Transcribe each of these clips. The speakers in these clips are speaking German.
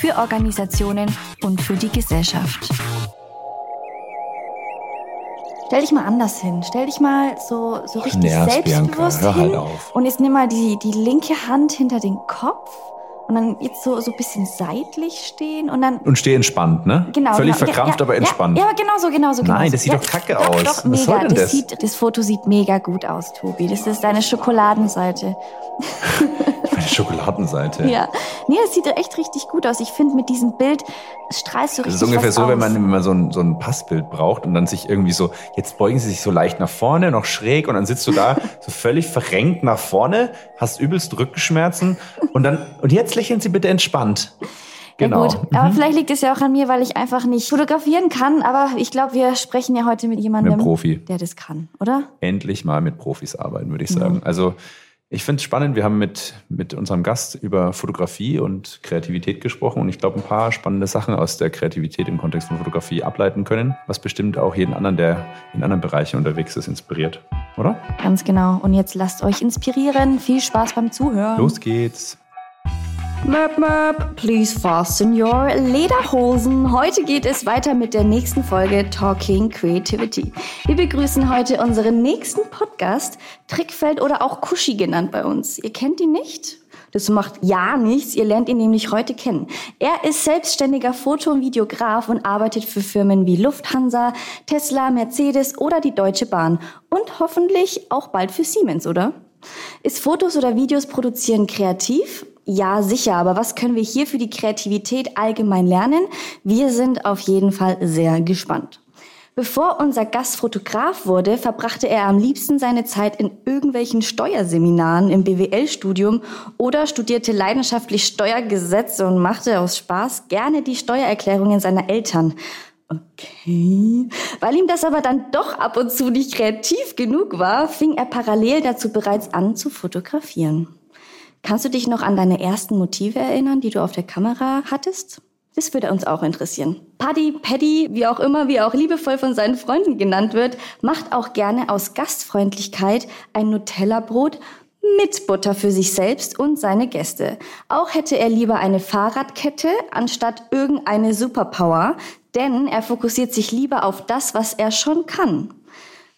für Organisationen und für die Gesellschaft. Stell dich mal anders hin. Stell dich mal so, so richtig Nervs, selbstbewusst Bianca, hin. Halt und jetzt nimm mal die, die linke Hand hinter den Kopf und dann jetzt so, so ein bisschen seitlich stehen und dann. Und steh entspannt, ne? Genau. Völlig genau. verkrampft, ja, aber entspannt. Ja, ja, genau so, genau so. Nein, genau das sieht ja, doch kacke doch, aus. Doch, Was mega. das? Das, sieht, das Foto sieht mega gut aus, Tobi. Das ist deine Schokoladenseite. Meine Schokoladenseite. Ja. Nee, es sieht echt richtig gut aus. Ich finde, mit diesem Bild strahlst du richtig Das ist ungefähr so, aus. wenn man, wenn man so, ein, so ein Passbild braucht und dann sich irgendwie so, jetzt beugen sie sich so leicht nach vorne, noch schräg und dann sitzt du da so völlig verrenkt nach vorne, hast übelst Rückenschmerzen und dann, und jetzt lächeln sie bitte entspannt. Genau. Ja gut, aber mhm. vielleicht liegt es ja auch an mir, weil ich einfach nicht fotografieren kann. Aber ich glaube, wir sprechen ja heute mit jemandem, mit Profi. der das kann, oder? Endlich mal mit Profis arbeiten, würde ich sagen. Mhm. Also ich finde es spannend. Wir haben mit, mit unserem Gast über Fotografie und Kreativität gesprochen und ich glaube, ein paar spannende Sachen aus der Kreativität im Kontext von Fotografie ableiten können, was bestimmt auch jeden anderen, der in anderen Bereichen unterwegs ist, inspiriert, oder? Ganz genau. Und jetzt lasst euch inspirieren. Viel Spaß beim Zuhören. Los geht's. Möp, möp, please fasten your Lederhosen. Heute geht es weiter mit der nächsten Folge Talking Creativity. Wir begrüßen heute unseren nächsten Podcast, Trickfeld oder auch Kuschi genannt bei uns. Ihr kennt ihn nicht? Das macht ja nichts, ihr lernt ihn nämlich heute kennen. Er ist selbstständiger Foto- und Videograf und arbeitet für Firmen wie Lufthansa, Tesla, Mercedes oder die Deutsche Bahn. Und hoffentlich auch bald für Siemens, oder? Ist Fotos oder Videos produzieren kreativ? Ja, sicher, aber was können wir hier für die Kreativität allgemein lernen? Wir sind auf jeden Fall sehr gespannt. Bevor unser Gast Fotograf wurde, verbrachte er am liebsten seine Zeit in irgendwelchen Steuerseminaren im BWL-Studium oder studierte leidenschaftlich Steuergesetze und machte aus Spaß gerne die Steuererklärungen seiner Eltern. Okay. Weil ihm das aber dann doch ab und zu nicht kreativ genug war, fing er parallel dazu bereits an zu fotografieren. Kannst du dich noch an deine ersten Motive erinnern, die du auf der Kamera hattest? Das würde uns auch interessieren. Paddy, Paddy, wie auch immer, wie auch liebevoll von seinen Freunden genannt wird, macht auch gerne aus Gastfreundlichkeit ein Nutella-Brot mit Butter für sich selbst und seine Gäste. Auch hätte er lieber eine Fahrradkette anstatt irgendeine Superpower, denn er fokussiert sich lieber auf das, was er schon kann.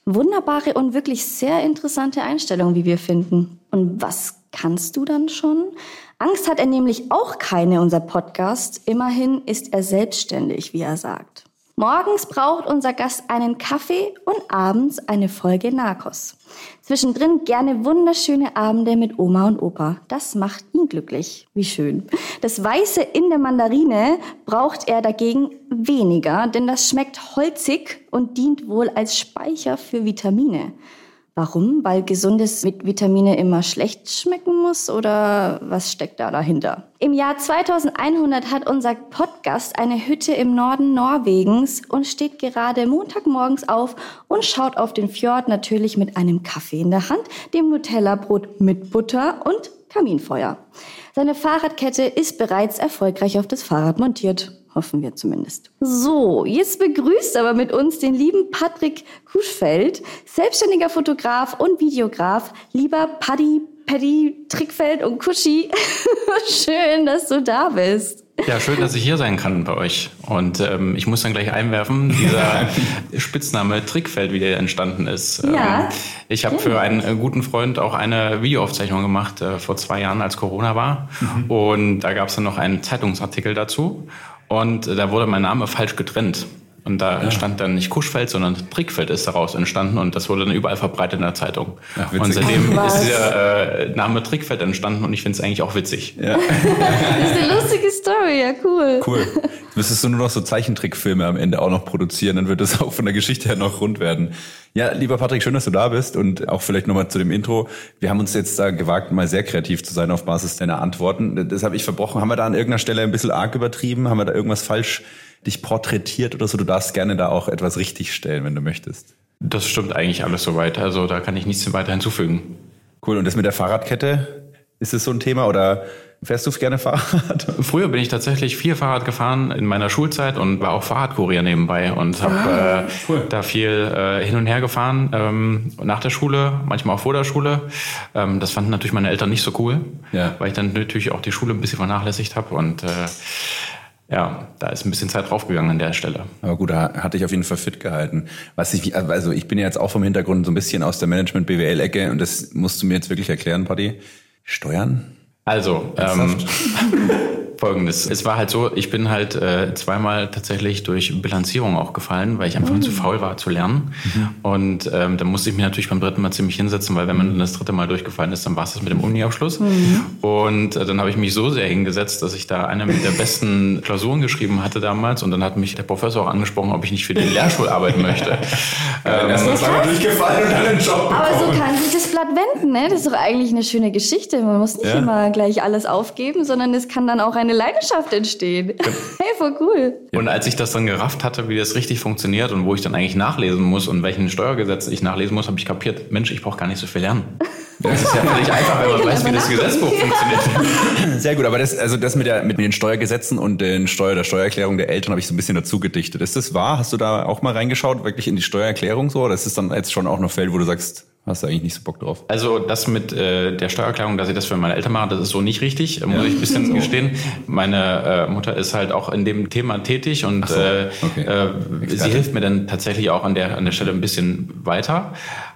Wunderbare und wirklich sehr interessante Einstellung, wie wir finden. Und was kannst du dann schon? Angst hat er nämlich auch keine, unser Podcast. Immerhin ist er selbstständig, wie er sagt. Morgens braucht unser Gast einen Kaffee und abends eine Folge Narcos. Zwischendrin gerne wunderschöne Abende mit Oma und Opa. Das macht ihn glücklich. Wie schön. Das Weiße in der Mandarine braucht er dagegen weniger, denn das schmeckt holzig und dient wohl als Speicher für Vitamine. Warum? Weil gesundes mit Vitamine immer schlecht schmecken muss oder was steckt da dahinter? Im Jahr 2100 hat unser Podcast eine Hütte im Norden Norwegens und steht gerade Montagmorgens auf und schaut auf den Fjord natürlich mit einem Kaffee in der Hand, dem Nutella-Brot mit Butter und Kaminfeuer. Seine Fahrradkette ist bereits erfolgreich auf das Fahrrad montiert. Hoffen wir zumindest. So, jetzt begrüßt aber mit uns den lieben Patrick Kuschfeld, selbstständiger Fotograf und Videograf. Lieber Paddy, Paddy, Trickfeld und Kuschi, schön, dass du da bist. Ja, schön, dass ich hier sein kann bei euch. Und ähm, ich muss dann gleich einwerfen, dieser Spitzname Trickfeld, wie der entstanden ist. Ja. Ähm, ich habe für einen äh, guten Freund auch eine Videoaufzeichnung gemacht äh, vor zwei Jahren, als Corona war. Mhm. Und da gab es dann noch einen Zeitungsartikel dazu. Und äh, da wurde mein Name falsch getrennt. Und da entstand dann nicht Kuschfeld, sondern Trickfeld ist daraus entstanden und das wurde dann überall verbreitet in der Zeitung. Ach, witzig. und seitdem Ach, ist dieser äh, Name Trickfeld entstanden und ich finde es eigentlich auch witzig. Ja. Das ist eine lustige Story, ja cool. Cool. Müsstest du nur noch so Zeichentrickfilme am Ende auch noch produzieren, dann wird das auch von der Geschichte her noch rund werden. Ja, lieber Patrick, schön, dass du da bist und auch vielleicht nochmal zu dem Intro. Wir haben uns jetzt da gewagt, mal sehr kreativ zu sein auf Basis deiner Antworten. Das habe ich verbrochen. Haben wir da an irgendeiner Stelle ein bisschen arg übertrieben? Haben wir da irgendwas falsch dich porträtiert oder so? Du darfst gerne da auch etwas richtig stellen, wenn du möchtest. Das stimmt eigentlich alles soweit. Also da kann ich nichts weiter hinzufügen. Cool. Und das mit der Fahrradkette, ist das so ein Thema oder fährst du gerne Fahrrad? Früher bin ich tatsächlich viel Fahrrad gefahren in meiner Schulzeit und war auch Fahrradkurier nebenbei und habe äh, da viel äh, hin und her gefahren ähm, nach der Schule, manchmal auch vor der Schule. Ähm, das fanden natürlich meine Eltern nicht so cool, Ja. weil ich dann natürlich auch die Schule ein bisschen vernachlässigt habe und äh, ja, da ist ein bisschen Zeit draufgegangen an der Stelle. Aber gut, da hatte ich auf jeden Fall fit gehalten. Was ich, also ich bin ja jetzt auch vom Hintergrund so ein bisschen aus der Management-BWL-Ecke und das musst du mir jetzt wirklich erklären, Paddy. Steuern? Also, ähm, folgendes. Es war halt so, ich bin halt äh, zweimal tatsächlich durch Bilanzierung auch gefallen, weil ich einfach zu faul war zu lernen. Und ähm, da musste ich mich natürlich beim dritten Mal ziemlich hinsetzen, weil wenn man dann das dritte Mal durchgefallen ist, dann war es das mit dem Uni-Abschluss. Und äh, dann habe ich mich so sehr hingesetzt, dass ich da eine der besten Klausuren geschrieben hatte damals. Und dann hat mich der Professor auch angesprochen, ob ich nicht für die Lehrstuhl arbeiten möchte. ähm, Erstmal zweimal durchgefallen und dann einen Job Aber so kann sich das Blatt wenden, ne? Das ist doch eigentlich eine schöne Geschichte. Man muss nicht Ja. immer gleich alles aufgeben, sondern es kann dann auch eine Leidenschaft entstehen. hey, voll cool. Und als ich das dann gerafft hatte, wie das richtig funktioniert und wo ich dann eigentlich nachlesen muss und welchen Steuergesetz ich nachlesen muss, habe ich kapiert, Mensch, ich brauche gar nicht so viel lernen. Das ist ja völlig einfach, wenn man weiß, wie das Gesetzbuch funktioniert. Sehr gut, aber das, also das mit, der, mit den Steuergesetzen und den Steuer, der Steuererklärung der Eltern habe ich so ein bisschen dazu gedichtet. Ist das wahr? Hast du da auch mal reingeschaut, wirklich in die Steuererklärung so? Oder ist das dann jetzt schon auch noch Feld, wo du sagst, hast du eigentlich nicht so Bock drauf? Also das mit äh, der Steuererklärung, dass ich das für meine Eltern mache, das ist so nicht richtig, muss ich ein bisschen gestehen. Meine äh, Mutter ist halt auch in dem Thema tätig und so, äh, okay. äh, sie hilft mir dann tatsächlich auch an der, an der Stelle ein bisschen weiter.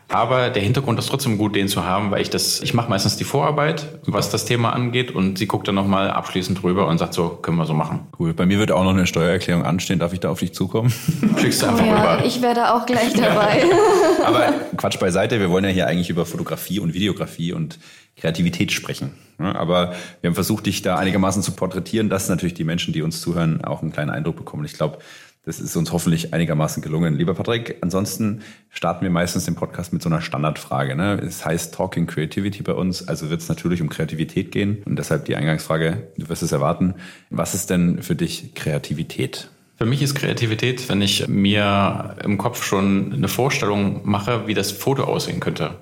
Aber der Hintergrund ist trotzdem gut, den zu haben, weil ich das, ich mache meistens die Vorarbeit, was das Thema angeht, und sie guckt dann nochmal abschließend drüber und sagt so, können wir so machen. Cool. Bei mir wird auch noch eine Steuererklärung anstehen. Darf ich da auf dich zukommen? Schickst du Oh einfach ja, rüber. ich wäre da auch gleich dabei. Aber Quatsch beiseite, wir wollen ja hier eigentlich über Fotografie und Videografie und Kreativität sprechen. Ja, Aber wir haben versucht, dich da einigermaßen zu porträtieren, dass natürlich die Menschen, die uns zuhören, auch einen kleinen Eindruck bekommen. Ich glaube, das ist uns hoffentlich einigermaßen gelungen. Lieber Patrick, ansonsten starten wir meistens den Podcast mit so einer Standardfrage. Ne? Es heißt Talking Creativity bei uns, also wird es natürlich um Kreativität gehen. Und deshalb die Eingangsfrage, du wirst es erwarten. Was ist denn für dich Kreativität? Für mich ist Kreativität, wenn ich mir im Kopf schon eine Vorstellung mache, wie das Foto aussehen könnte.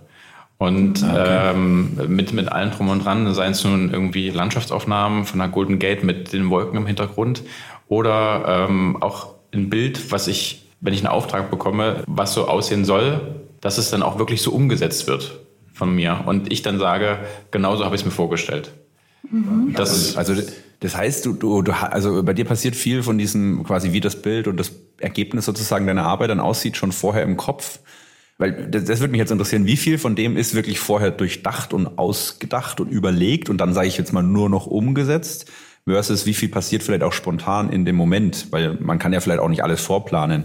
Und ähm, mit, mit allem drum und dran, seien es nun irgendwie Landschaftsaufnahmen von der Golden Gate mit den Wolken im Hintergrund oder ähm, auch ein Bild, was ich, wenn ich einen Auftrag bekomme, was so aussehen soll, dass es dann auch wirklich so umgesetzt wird von mir. Und ich dann sage, genauso habe ich es mir vorgestellt. Das ist, Also das heißt, du, du, du, also bei dir passiert viel von diesem quasi wie das Bild und das Ergebnis sozusagen deiner Arbeit dann aussieht schon vorher im Kopf. Weil das, das würde mich jetzt interessieren, wie viel von dem ist wirklich vorher durchdacht und ausgedacht und überlegt und dann sage ich jetzt mal nur noch umgesetzt versus wie viel passiert vielleicht auch spontan in dem Moment, weil man kann ja vielleicht auch nicht alles vorplanen.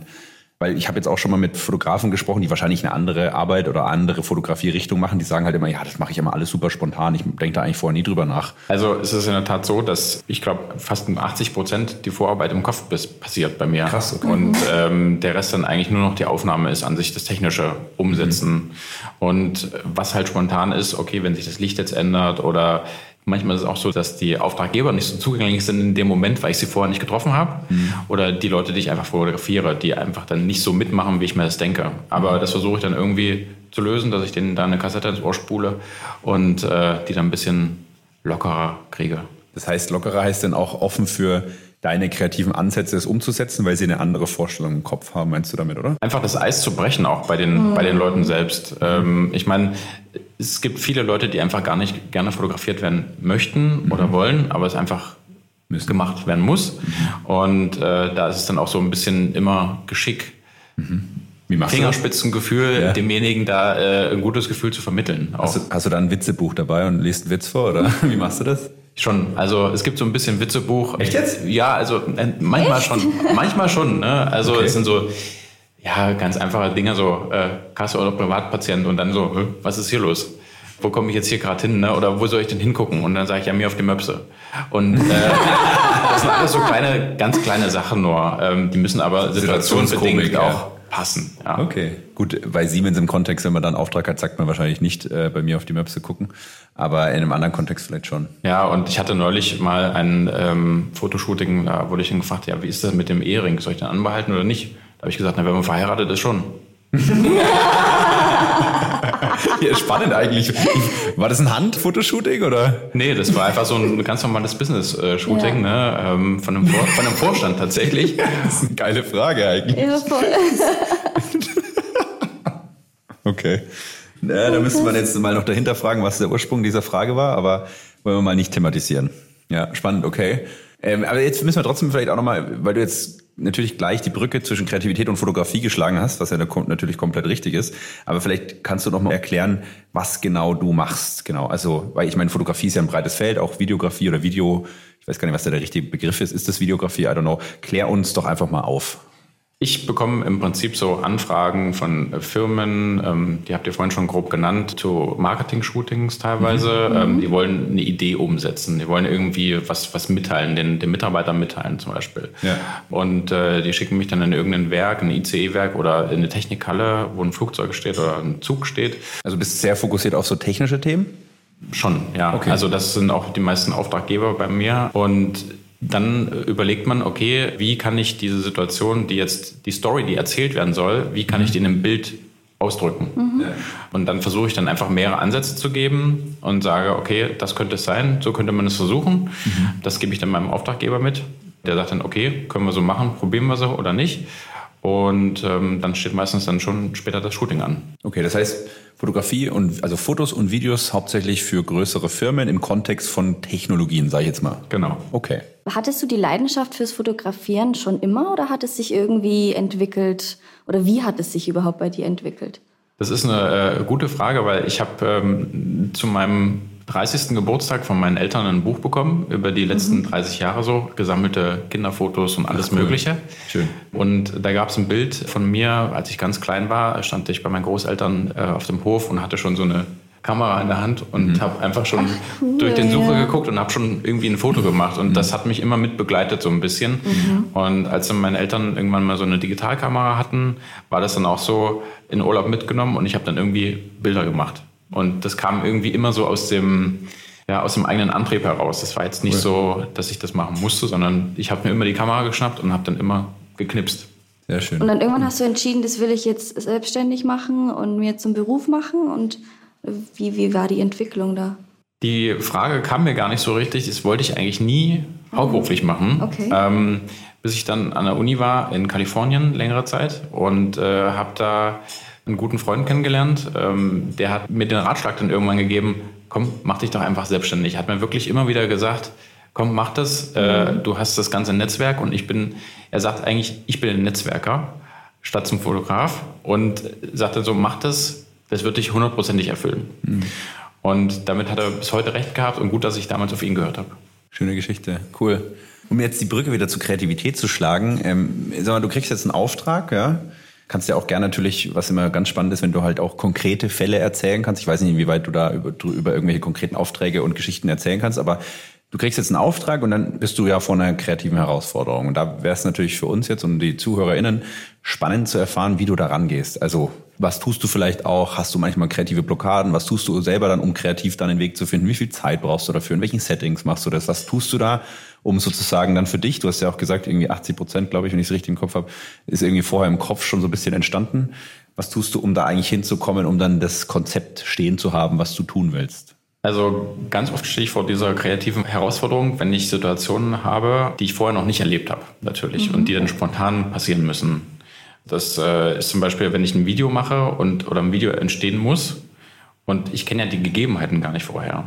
Weil ich habe jetzt auch schon mal mit Fotografen gesprochen, die wahrscheinlich eine andere Arbeit oder andere Fotografierichtung machen. Die sagen halt immer, ja, das mache ich immer alles super spontan. Ich denke da eigentlich vorher nie drüber nach. Also es ist in der Tat so, dass ich glaube, fast 80 Prozent die Vorarbeit im Kopf passiert bei mir. Krass, okay. Und ähm, der Rest dann eigentlich nur noch die Aufnahme ist, an sich das technische Umsetzen. Und was halt spontan ist, okay, wenn sich das Licht jetzt ändert oder manchmal ist es auch so, dass die Auftraggeber nicht so zugänglich sind in dem Moment, weil ich sie vorher nicht getroffen habe. Oder die Leute, die ich einfach fotografiere, die einfach dann nicht so mitmachen, wie ich mir das denke. Aber das versuche ich dann irgendwie zu lösen, dass ich denen da eine Kassette ins Ohr spule und äh, die dann ein bisschen lockerer kriege. Das heißt, lockerer heißt dann auch offen für deine kreativen Ansätze, es umzusetzen, weil sie eine andere Vorstellung im Kopf haben, meinst du damit, oder? Einfach das Eis zu brechen, auch bei den, bei den Leuten selbst. Ähm, ich meine, es gibt viele Leute, die einfach gar nicht gerne fotografiert werden möchten oder wollen, aber es einfach gemacht werden muss. Und äh, da ist es dann auch so ein bisschen immer Geschick, das? Fingerspitzengefühl, Ja. demjenigen da äh, ein gutes Gefühl zu vermitteln. Hast du, hast du da ein Witzebuch dabei und liest einen Witz vor, oder wie machst du das? Schon, also es gibt so ein bisschen Witzebuch. Echt jetzt? Ja, also äh, manchmal Echt? schon, manchmal schon. Ne? Also Okay. es sind so ja ganz einfache Dinge, so äh, Kasse oder Privatpatient und dann so, "Hä, was ist hier los? Wo komme ich jetzt hier gerade hin? Ne? Oder wo soll ich denn hingucken? Und dann sage ich ja mir auf die Möpse. Und äh, das sind alles so kleine, ganz kleine Sachen nur. Ähm, die müssen aber situationsbedingt ja. auch passen. Ja. Okay, gut. Bei Siemens im Kontext, wenn man dann Auftrag hat, sagt man wahrscheinlich nicht äh, bei mir auf die Möpse gucken. Aber in einem anderen Kontext vielleicht schon. Ja, und ich hatte neulich mal ein ähm, Fotoshooting, da wurde ich dann gefragt, ja, wie ist das mit dem Ehering? Soll ich den anbehalten oder nicht? Da habe ich gesagt, na, wenn man verheiratet ist, schon. Ja, spannend eigentlich. War das ein Handfotoshooting oder? Nee, das war einfach so ein ganz normales Business-Shooting ne? ähm, von, einem Vor von einem Vorstand tatsächlich. Das ist eine geile Frage eigentlich. Ja, voll. Okay. Na, da müsste man jetzt mal noch dahinter fragen, was der Ursprung dieser Frage war, aber wollen wir mal nicht thematisieren. Ja, spannend, okay. Ähm, aber jetzt müssen wir trotzdem vielleicht auch nochmal, weil du jetzt natürlich gleich die Brücke zwischen Kreativität und Fotografie geschlagen hast, was ja natürlich komplett richtig ist. Aber vielleicht kannst du nochmal erklären, was genau du machst. Genau. Also, weil ich meine, Fotografie ist ja ein breites Feld, auch Videografie oder Video. Ich weiß gar nicht, was da der richtige Begriff ist. Ist das Videografie? I don't know. Klär uns doch einfach mal auf. Ich bekomme im Prinzip so Anfragen von äh, Firmen, ähm, die habt ihr vorhin schon grob genannt, zu Marketing-Shootings teilweise. Ähm, die wollen eine Idee umsetzen, die wollen irgendwie was, was mitteilen, den, den Mitarbeitern mitteilen zum Beispiel. Ja. Und äh, die schicken mich dann in irgendein Werk, ein ICE-Werk oder in eine Technikhalle, wo ein Flugzeug steht oder ein Zug steht. Also bist du sehr fokussiert auf so technische Themen? Schon, ja. Okay. Also das sind auch die meisten Auftraggeber bei mir. Und dann äh, überlegt man, okay, wie kann ich diese Situation, die jetzt, die Story, die erzählt werden soll, wie kann ich die in einem Bild ausdrücken? Und dann versuche ich dann einfach mehrere Ansätze zu geben und sage, okay, das könnte es sein, so könnte man es versuchen. Das gebe ich dann meinem Auftraggeber mit. Der sagt dann, okay, können wir so machen, probieren wir so oder nicht. Und ähm, dann steht meistens dann schon später das Shooting an. Okay, das heißt Fotografie und also Fotos und Videos hauptsächlich für größere Firmen im Kontext von Technologien, sage ich jetzt mal. Genau. Okay. Hattest du die Leidenschaft fürs Fotografieren schon immer oder hat es sich irgendwie entwickelt? Oder wie hat es sich überhaupt bei dir entwickelt? Das ist eine äh, gute Frage, weil ich habe ähm, zu meinem 30. Geburtstag von meinen Eltern ein Buch bekommen über die letzten 30 Jahre so, gesammelte Kinderfotos und alles cool. Mögliche. Schön. Und da gab es ein Bild von mir, als ich ganz klein war, stand ich bei meinen Großeltern äh, auf dem Hof und hatte schon so eine Kamera in der Hand und habe einfach schon cool, durch den Sucher ja. geguckt und habe schon irgendwie ein Foto gemacht. Und das hat mich immer mit begleitet so ein bisschen. Und als dann meine Eltern irgendwann mal so eine Digitalkamera hatten, war das dann auch so in Urlaub mitgenommen und ich habe dann irgendwie Bilder gemacht. Und das kam irgendwie immer so aus dem, ja, aus dem eigenen Antrieb heraus. Das war jetzt nicht so, dass ich das machen musste, sondern ich habe mir immer die Kamera geschnappt und habe dann immer geknipst. Sehr schön. Und dann irgendwann hast du entschieden, das will ich jetzt selbstständig machen und mir zum Beruf machen. Und wie, wie war die Entwicklung da? Die Frage kam mir gar nicht so richtig. Das wollte ich eigentlich nie hauptberuflich machen. Okay. Ähm, bis ich dann an der Uni war in Kalifornien längere Zeit und äh, habe da einen guten Freund kennengelernt. Ähm, der hat mir den Ratschlag dann irgendwann gegeben, komm, mach dich doch einfach selbstständig. Hat mir wirklich immer wieder gesagt, komm, mach das. Äh, du hast das ganze Netzwerk und ich bin, er sagt eigentlich, ich bin ein Netzwerker statt zum Fotograf und sagte so, mach das, das wird dich hundertprozentig erfüllen. Und damit hat er bis heute recht gehabt und gut, dass ich damals auf ihn gehört habe. Schöne Geschichte. Cool. Um jetzt die Brücke wieder zur Kreativität zu schlagen, ähm, sag mal, du kriegst jetzt einen Auftrag, ja? Kannst ja auch gerne natürlich, was immer ganz spannend ist, wenn du halt auch konkrete Fälle erzählen kannst. Ich weiß nicht, inwieweit du da über, über irgendwelche konkreten Aufträge und Geschichten erzählen kannst, aber du kriegst jetzt einen Auftrag und dann bist du ja vor einer kreativen Herausforderung. Und da wäre es natürlich für uns jetzt und die ZuhörerInnen spannend zu erfahren, wie du da rangehst. Also was tust du vielleicht auch? Hast du manchmal kreative Blockaden? Was tust du selber dann, um kreativ dann den Weg zu finden? Wie viel Zeit brauchst du dafür? In welchen Settings machst du das? Was tust du da, um sozusagen dann für dich, du hast ja auch gesagt, irgendwie 80 Prozent, glaube ich, wenn ich es richtig im Kopf habe, ist irgendwie vorher im Kopf schon so ein bisschen entstanden. Was tust du, um da eigentlich hinzukommen, um dann das Konzept stehen zu haben, was du tun willst? Also ganz oft stehe ich vor dieser kreativen Herausforderung, wenn ich Situationen habe, die ich vorher noch nicht erlebt habe, natürlich, und die dann spontan passieren müssen. Das äh, ist zum Beispiel, wenn ich ein Video mache und oder ein Video entstehen muss und ich kenne ja die Gegebenheiten gar nicht vorher.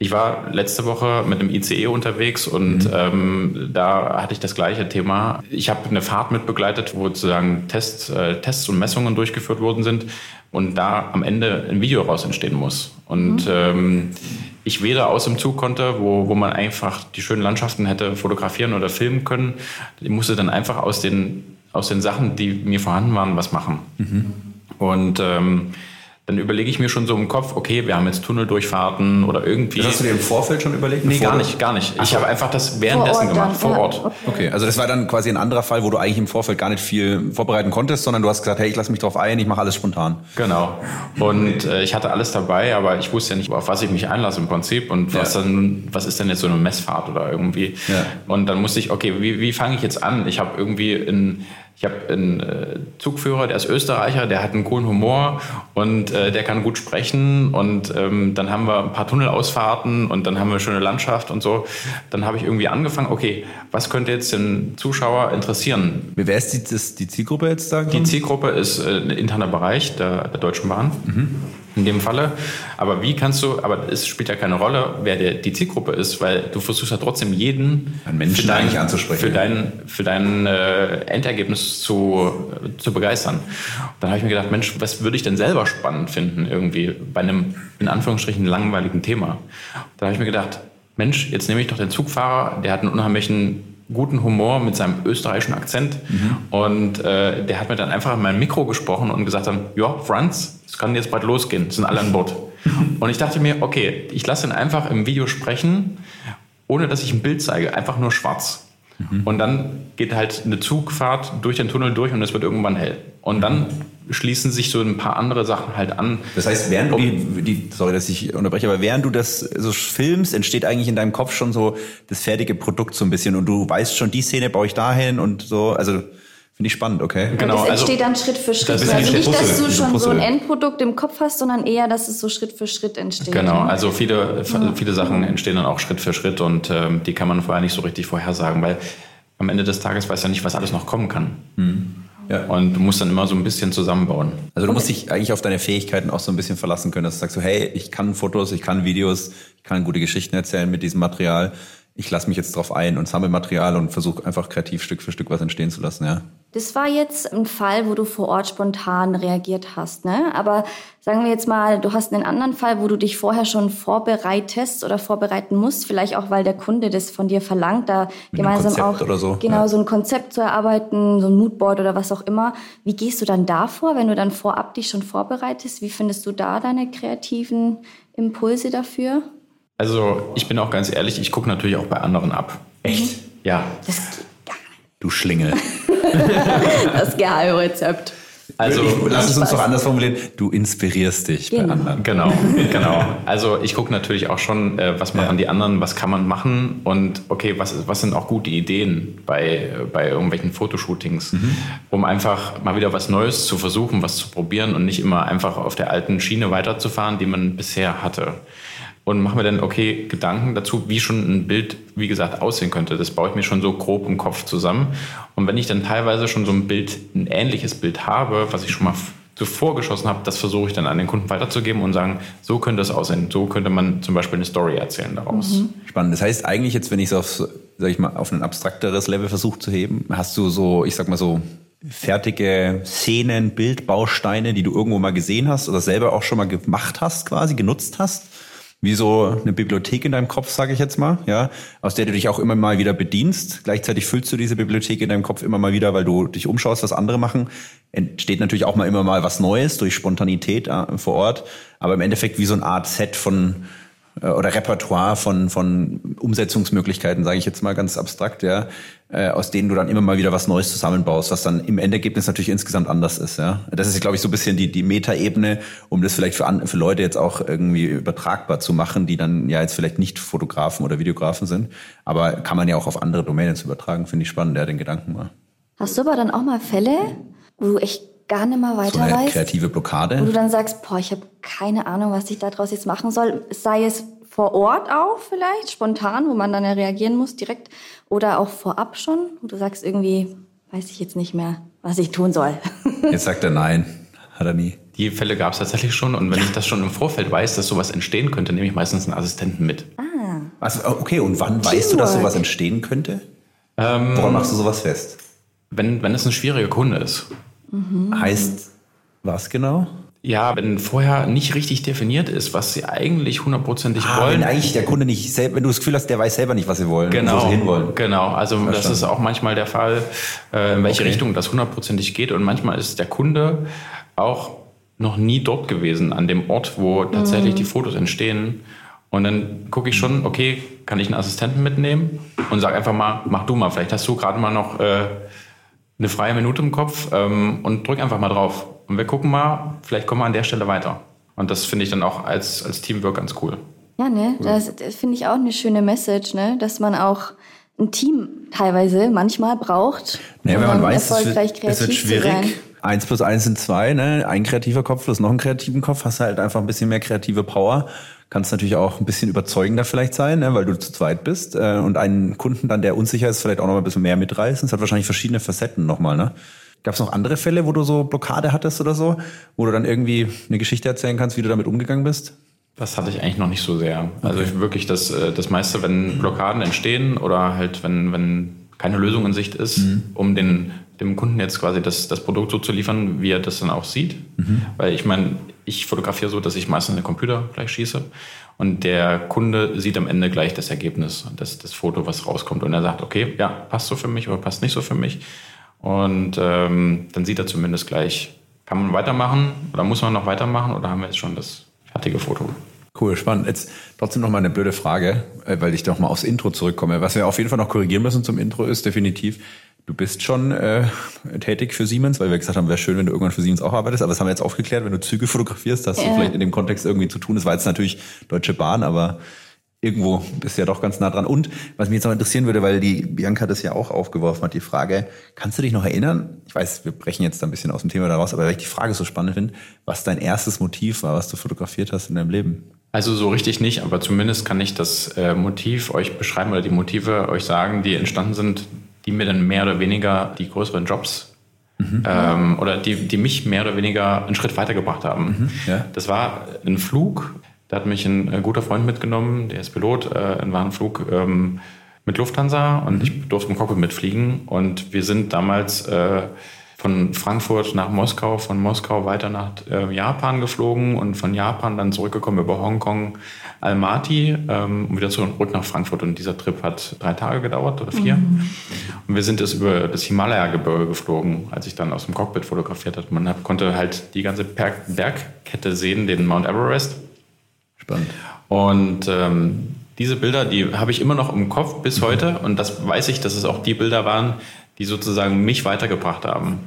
Ich war letzte Woche mit einem ICE unterwegs und ähm, da hatte ich das gleiche Thema. Ich habe eine Fahrt mitbegleitet, wo sozusagen Tests, äh, Tests und Messungen durchgeführt worden sind, und da am Ende ein Video raus entstehen muss. Und mhm. ähm, ich weder aus dem Zug konnte, wo, wo man einfach die schönen Landschaften hätte fotografieren oder filmen können. Ich musste dann einfach aus den, aus den Sachen, die mir vorhanden waren, was machen. Mhm. Und ähm, dann überlege ich mir schon so im Kopf, okay, wir haben jetzt Tunneldurchfahrten oder irgendwie. Das hast du dir im Vorfeld schon überlegt? Nee, gar nicht, gar nicht. Ich habe einfach das währenddessen gemacht, dann, vor ja. Ort. Okay, also das war dann quasi ein anderer Fall, wo du eigentlich im Vorfeld gar nicht viel vorbereiten konntest, sondern du hast gesagt, hey, ich lasse mich drauf ein, ich mache alles spontan. Genau. Und äh, ich hatte alles dabei, aber ich wusste ja nicht, auf was ich mich einlasse im Prinzip und was ja. dann, was ist denn jetzt so eine Messfahrt oder irgendwie. Ja. Und dann musste ich, okay, wie, wie fange ich jetzt an? Ich habe irgendwie in ich habe einen äh, Zugführer, der ist Österreicher, der hat einen coolen Humor und äh, der kann gut sprechen. Und ähm, dann haben wir ein paar Tunnelausfahrten und dann haben wir eine schöne Landschaft und so. Dann habe ich irgendwie angefangen, okay, was könnte jetzt den Zuschauer interessieren? Wer ist die, das, die Zielgruppe jetzt da? Die Zielgruppe ist äh, ein interner Bereich der, der Deutschen Bahn. Mhm in dem Falle. Aber wie kannst du, aber es spielt ja keine Rolle, wer der, die Zielgruppe ist, weil du versuchst ja trotzdem jeden Einen Menschen für dein, eigentlich anzusprechen. Für dein, für dein äh, Endergebnis zu, zu begeistern. Und dann habe ich mir gedacht, Mensch, was würde ich denn selber spannend finden irgendwie bei einem, in Anführungsstrichen, langweiligen Thema? Da habe ich mir gedacht, Mensch, jetzt nehme ich doch den Zugfahrer, der hat einen unheimlichen guten Humor mit seinem österreichischen Akzent. Mhm. Und äh, der hat mir dann einfach in mein Mikro gesprochen und gesagt ja, Franz, es kann jetzt bald losgehen, sind alle an Bord. und ich dachte mir, okay, ich lasse ihn einfach im Video sprechen, ohne dass ich ein Bild zeige, einfach nur schwarz. Mhm. Und dann geht halt eine Zugfahrt durch den Tunnel durch und es wird irgendwann hell. Und dann schließen sich so ein paar andere Sachen halt an. Das heißt, während du die, die sorry, dass ich unterbreche, aber während du das so filmst, entsteht eigentlich in deinem Kopf schon so das fertige Produkt so ein bisschen und du weißt schon, die Szene baue ich dahin und so, also Finde ich spannend, okay. Genau, das also entsteht also, dann Schritt für Schritt. Also nicht, dass du schon so ein Endprodukt im Kopf hast, sondern eher, dass es so Schritt für Schritt entsteht. Genau, also viele, viele Sachen entstehen dann auch Schritt für Schritt und ähm, die kann man vorher nicht so richtig vorhersagen, weil am Ende des Tages weiß ja nicht, was alles noch kommen kann. Mhm. Ja. Und du musst dann immer so ein bisschen zusammenbauen. Also du musst dich eigentlich auf deine Fähigkeiten auch so ein bisschen verlassen können, dass du sagst so, hey, ich kann Fotos, ich kann Videos, ich kann gute Geschichten erzählen mit diesem Material. Ich lasse mich jetzt drauf ein und sammle Material und versuche einfach kreativ Stück für Stück was entstehen zu lassen, ja. Das war jetzt ein Fall, wo du vor Ort spontan reagiert hast, ne? Aber sagen wir jetzt mal, du hast einen anderen Fall, wo du dich vorher schon vorbereitest oder vorbereiten musst, vielleicht auch, weil der Kunde das von dir verlangt, da Mit gemeinsam auch so. genau ja. so ein Konzept zu erarbeiten, so ein Moodboard oder was auch immer. Wie gehst du dann da vor, wenn du dann vorab dich schon vorbereitest? Wie findest du da deine kreativen Impulse dafür? Also ich bin auch ganz ehrlich, ich gucke natürlich auch bei anderen ab. Echt? Ja. Das Du Schlingel. das Geheimrezept. Also lass es uns doch anders formulieren. Du inspirierst dich genau. bei anderen. Genau, genau. Also ich gucke natürlich auch schon, äh, was machen ja. die anderen, was kann man machen und okay, was, was sind auch gute Ideen bei, bei irgendwelchen Fotoshootings, mhm. um einfach mal wieder was Neues zu versuchen, was zu probieren und nicht immer einfach auf der alten Schiene weiterzufahren, die man bisher hatte und mache mir dann, okay, Gedanken dazu, wie schon ein Bild, wie gesagt, aussehen könnte. Das baue ich mir schon so grob im Kopf zusammen. Und wenn ich dann teilweise schon so ein Bild, ein ähnliches Bild habe, was ich schon mal zuvor geschossen habe, das versuche ich dann an den Kunden weiterzugeben und sagen, so könnte es aussehen. So könnte man zum Beispiel eine Story erzählen daraus. Mhm. Spannend. Das heißt eigentlich jetzt, wenn ich es auf, sag ich mal, auf ein abstrakteres Level versuche zu heben, hast du so, ich sag mal so, fertige Szenen, Bildbausteine, die du irgendwo mal gesehen hast oder selber auch schon mal gemacht hast, quasi genutzt hast? Wie so eine Bibliothek in deinem Kopf, sage ich jetzt mal, ja, aus der du dich auch immer mal wieder bedienst. Gleichzeitig füllst du diese Bibliothek in deinem Kopf immer mal wieder, weil du dich umschaust, was andere machen. Entsteht natürlich auch mal immer mal was Neues durch Spontanität äh, vor Ort, aber im Endeffekt wie so eine Art Set von oder Repertoire von, von Umsetzungsmöglichkeiten, sage ich jetzt mal ganz abstrakt, ja, äh, aus denen du dann immer mal wieder was Neues zusammenbaust, was dann im Endergebnis natürlich insgesamt anders ist. Ja. Das ist, glaube ich, so ein bisschen die, die Metaebene, um das vielleicht für, für Leute jetzt auch irgendwie übertragbar zu machen, die dann ja jetzt vielleicht nicht Fotografen oder Videografen sind. Aber kann man ja auch auf andere Domänen übertragen, finde ich spannend, ja, den Gedanken mal. Hast du aber dann auch mal Fälle, wo du echt gar nicht mehr weiter so eine weißt. kreative Blockade. Wo du dann sagst, boah, ich habe keine Ahnung, was ich daraus jetzt machen soll. Sei es vor Ort auch vielleicht, spontan, wo man dann ja reagieren muss direkt. Oder auch vorab schon, wo du sagst irgendwie, weiß ich jetzt nicht mehr, was ich tun soll. Jetzt sagt er nein. Hat er nie. Die Fälle gab es tatsächlich schon. Und wenn ja. ich das schon im Vorfeld weiß, dass sowas entstehen könnte, nehme ich meistens einen Assistenten mit. Ah. Also, okay, und wann Teamwork. weißt du, dass sowas entstehen könnte? Ähm, Woran machst du sowas fest? Wenn, wenn es ein schwieriger Kunde ist. Mhm. Heißt was genau? Ja, wenn vorher nicht richtig definiert ist, was sie eigentlich hundertprozentig ah, wollen. Wenn eigentlich der Kunde nicht selbst, wenn du das Gefühl hast, der weiß selber nicht, was sie wollen, genau, wo sie hinwollen. Genau, also Verstanden. das ist auch manchmal der Fall, äh, in welche okay. Richtung das hundertprozentig geht. Und manchmal ist der Kunde auch noch nie dort gewesen, an dem Ort, wo tatsächlich mhm. die Fotos entstehen. Und dann gucke ich schon, okay, kann ich einen Assistenten mitnehmen und sage einfach mal, mach du mal, vielleicht hast du gerade mal noch äh, eine freie Minute im Kopf ähm, und drück einfach mal drauf. Und wir gucken mal, vielleicht kommen wir an der Stelle weiter. Und das finde ich dann auch als, als Teamwork ganz cool. Ja, ne, das, das finde ich auch eine schöne Message, ne, dass man auch ein Team teilweise manchmal braucht. Naja, wenn man weiß, es wird, es wird schwierig. Eins plus eins sind zwei, ne? Ein kreativer Kopf plus noch einen kreativen Kopf, hast du halt einfach ein bisschen mehr kreative Power. Kannst natürlich auch ein bisschen überzeugender vielleicht sein, ne? weil du zu zweit bist. Äh, und einen Kunden dann, der unsicher ist, vielleicht auch noch ein bisschen mehr mitreißen. Es hat wahrscheinlich verschiedene Facetten nochmal, ne? Gab es noch andere Fälle, wo du so Blockade hattest oder so, wo du dann irgendwie eine Geschichte erzählen kannst, wie du damit umgegangen bist? Das hatte ich eigentlich noch nicht so sehr. Also okay. wirklich das, äh, das meiste, wenn Blockaden entstehen oder halt wenn, wenn keine Lösung in Sicht ist, mhm. um den, dem Kunden jetzt quasi das, das Produkt so zu liefern, wie er das dann auch sieht. Mhm. Weil ich meine, ich fotografiere so, dass ich meistens den Computer gleich schieße und der Kunde sieht am Ende gleich das Ergebnis, das, das Foto, was rauskommt. Und er sagt, okay, ja, passt so für mich oder passt nicht so für mich. Und ähm, dann sieht er zumindest gleich, kann man weitermachen oder muss man noch weitermachen oder haben wir jetzt schon das fertige Foto? Cool, spannend. Jetzt trotzdem noch mal eine blöde Frage, äh, weil ich doch mal aufs Intro zurückkomme. Was wir auf jeden Fall noch korrigieren müssen zum Intro ist definitiv, du bist schon äh, tätig für Siemens, weil wir gesagt haben, wäre schön, wenn du irgendwann für Siemens auch arbeitest. Aber das haben wir jetzt aufgeklärt, wenn du Züge fotografierst, hast ja. du vielleicht in dem Kontext irgendwie zu tun. Das war jetzt natürlich Deutsche Bahn, aber irgendwo bist du ja doch ganz nah dran. Und was mich jetzt noch interessieren würde, weil die Bianca das ja auch aufgeworfen hat, die Frage, kannst du dich noch erinnern? Ich weiß, wir brechen jetzt ein bisschen aus dem Thema daraus, aber weil ich die Frage so spannend finde, was dein erstes Motiv war, was du fotografiert hast in deinem Leben? Also so richtig nicht, aber zumindest kann ich das äh, Motiv euch beschreiben oder die Motive euch sagen, die entstanden sind, die mir dann mehr oder weniger die größeren Jobs mhm. ähm, oder die, die mich mehr oder weniger einen Schritt weitergebracht haben. Mhm, ja. Das war ein Flug da hat mich ein, guter Freund mitgenommen, der ist Pilot, äh, ein Warenflug ähm, mit Lufthansa und ich durfte im Cockpit mitfliegen. Und wir sind damals äh, von Frankfurt nach Moskau, von Moskau weiter nach äh, Japan geflogen und von Japan dann zurückgekommen über Hongkong, Almaty ähm, und wieder zurück nach Frankfurt. Und dieser Trip hat drei Tage gedauert oder vier. Mhm. Und wir sind es über das Himalaya-Gebirge geflogen, als ich dann aus dem Cockpit fotografiert habe. Man hat, konnte halt die ganze Bergkette sehen, den Mount Everest. Spannend. Und ähm, diese Bilder, die habe ich immer noch im Kopf bis heute. Und das weiß ich, dass es auch die Bilder waren, die sozusagen mich weitergebracht haben.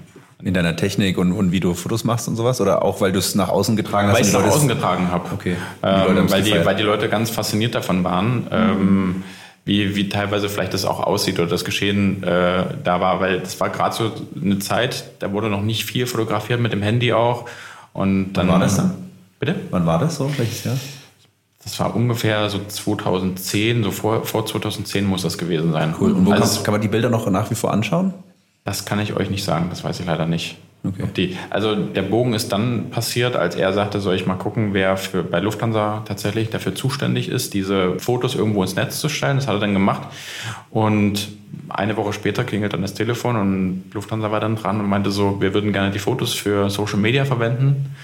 In deiner Technik und, und wie du Fotos machst und sowas? Oder auch, weil du es nach außen getragen hast? Weil ich es nach außen getragen habe. Okay. Ähm, weil, die, weil die Leute ganz fasziniert davon waren. Mhm. Ähm, wie, wie teilweise vielleicht das auch aussieht oder das Geschehen äh, da war, weil das war gerade so eine Zeit, da wurde noch nicht viel fotografiert mit dem Handy auch. Und dann Wann war das dann? Bitte? Wann war das so? Welches Jahr? Das war ungefähr so 2010, so vor, vor 2010 muss das gewesen sein. Cool. Und wo also, kann, kann man die Bilder noch nach wie vor anschauen? Das kann ich euch nicht sagen, das weiß ich leider nicht. Okay. Die, also der Bogen ist dann passiert, als er sagte, soll ich mal gucken, wer für, bei Lufthansa tatsächlich dafür zuständig ist, diese Fotos irgendwo ins Netz zu stellen. Das hat er dann gemacht. Und eine Woche später klingelt dann das Telefon und Lufthansa war dann dran und meinte so, wir würden gerne die Fotos für Social Media verwenden.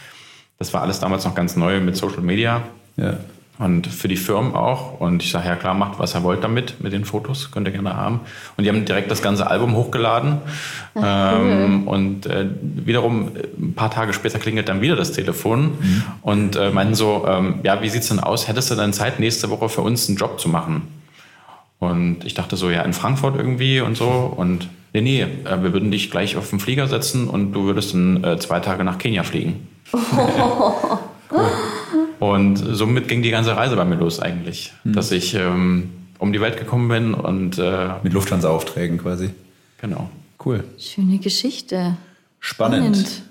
Das war alles damals noch ganz neu mit Social Media. Ja und für die Firmen auch. Und ich sage, ja klar, macht, was ihr wollt damit, mit den Fotos, könnt ihr gerne haben. Und die haben direkt das ganze Album hochgeladen. Ach, cool. ähm, und äh, wiederum, ein paar Tage später klingelt dann wieder das Telefon mhm. und äh, meinten so, ähm, ja, wie sieht's denn aus? Hättest du denn Zeit, nächste Woche für uns einen Job zu machen? Und ich dachte so, ja, in Frankfurt irgendwie und so. Und nee, nee, äh, wir würden dich gleich auf den Flieger setzen und du würdest dann äh, zwei Tage nach Kenia fliegen. cool. Und somit ging die ganze Reise bei mir los eigentlich, mhm. dass ich ähm, um die Welt gekommen bin und äh, mit Lufthansa-Aufträgen quasi. Genau. Cool. Schöne Geschichte. Spannend. spannend.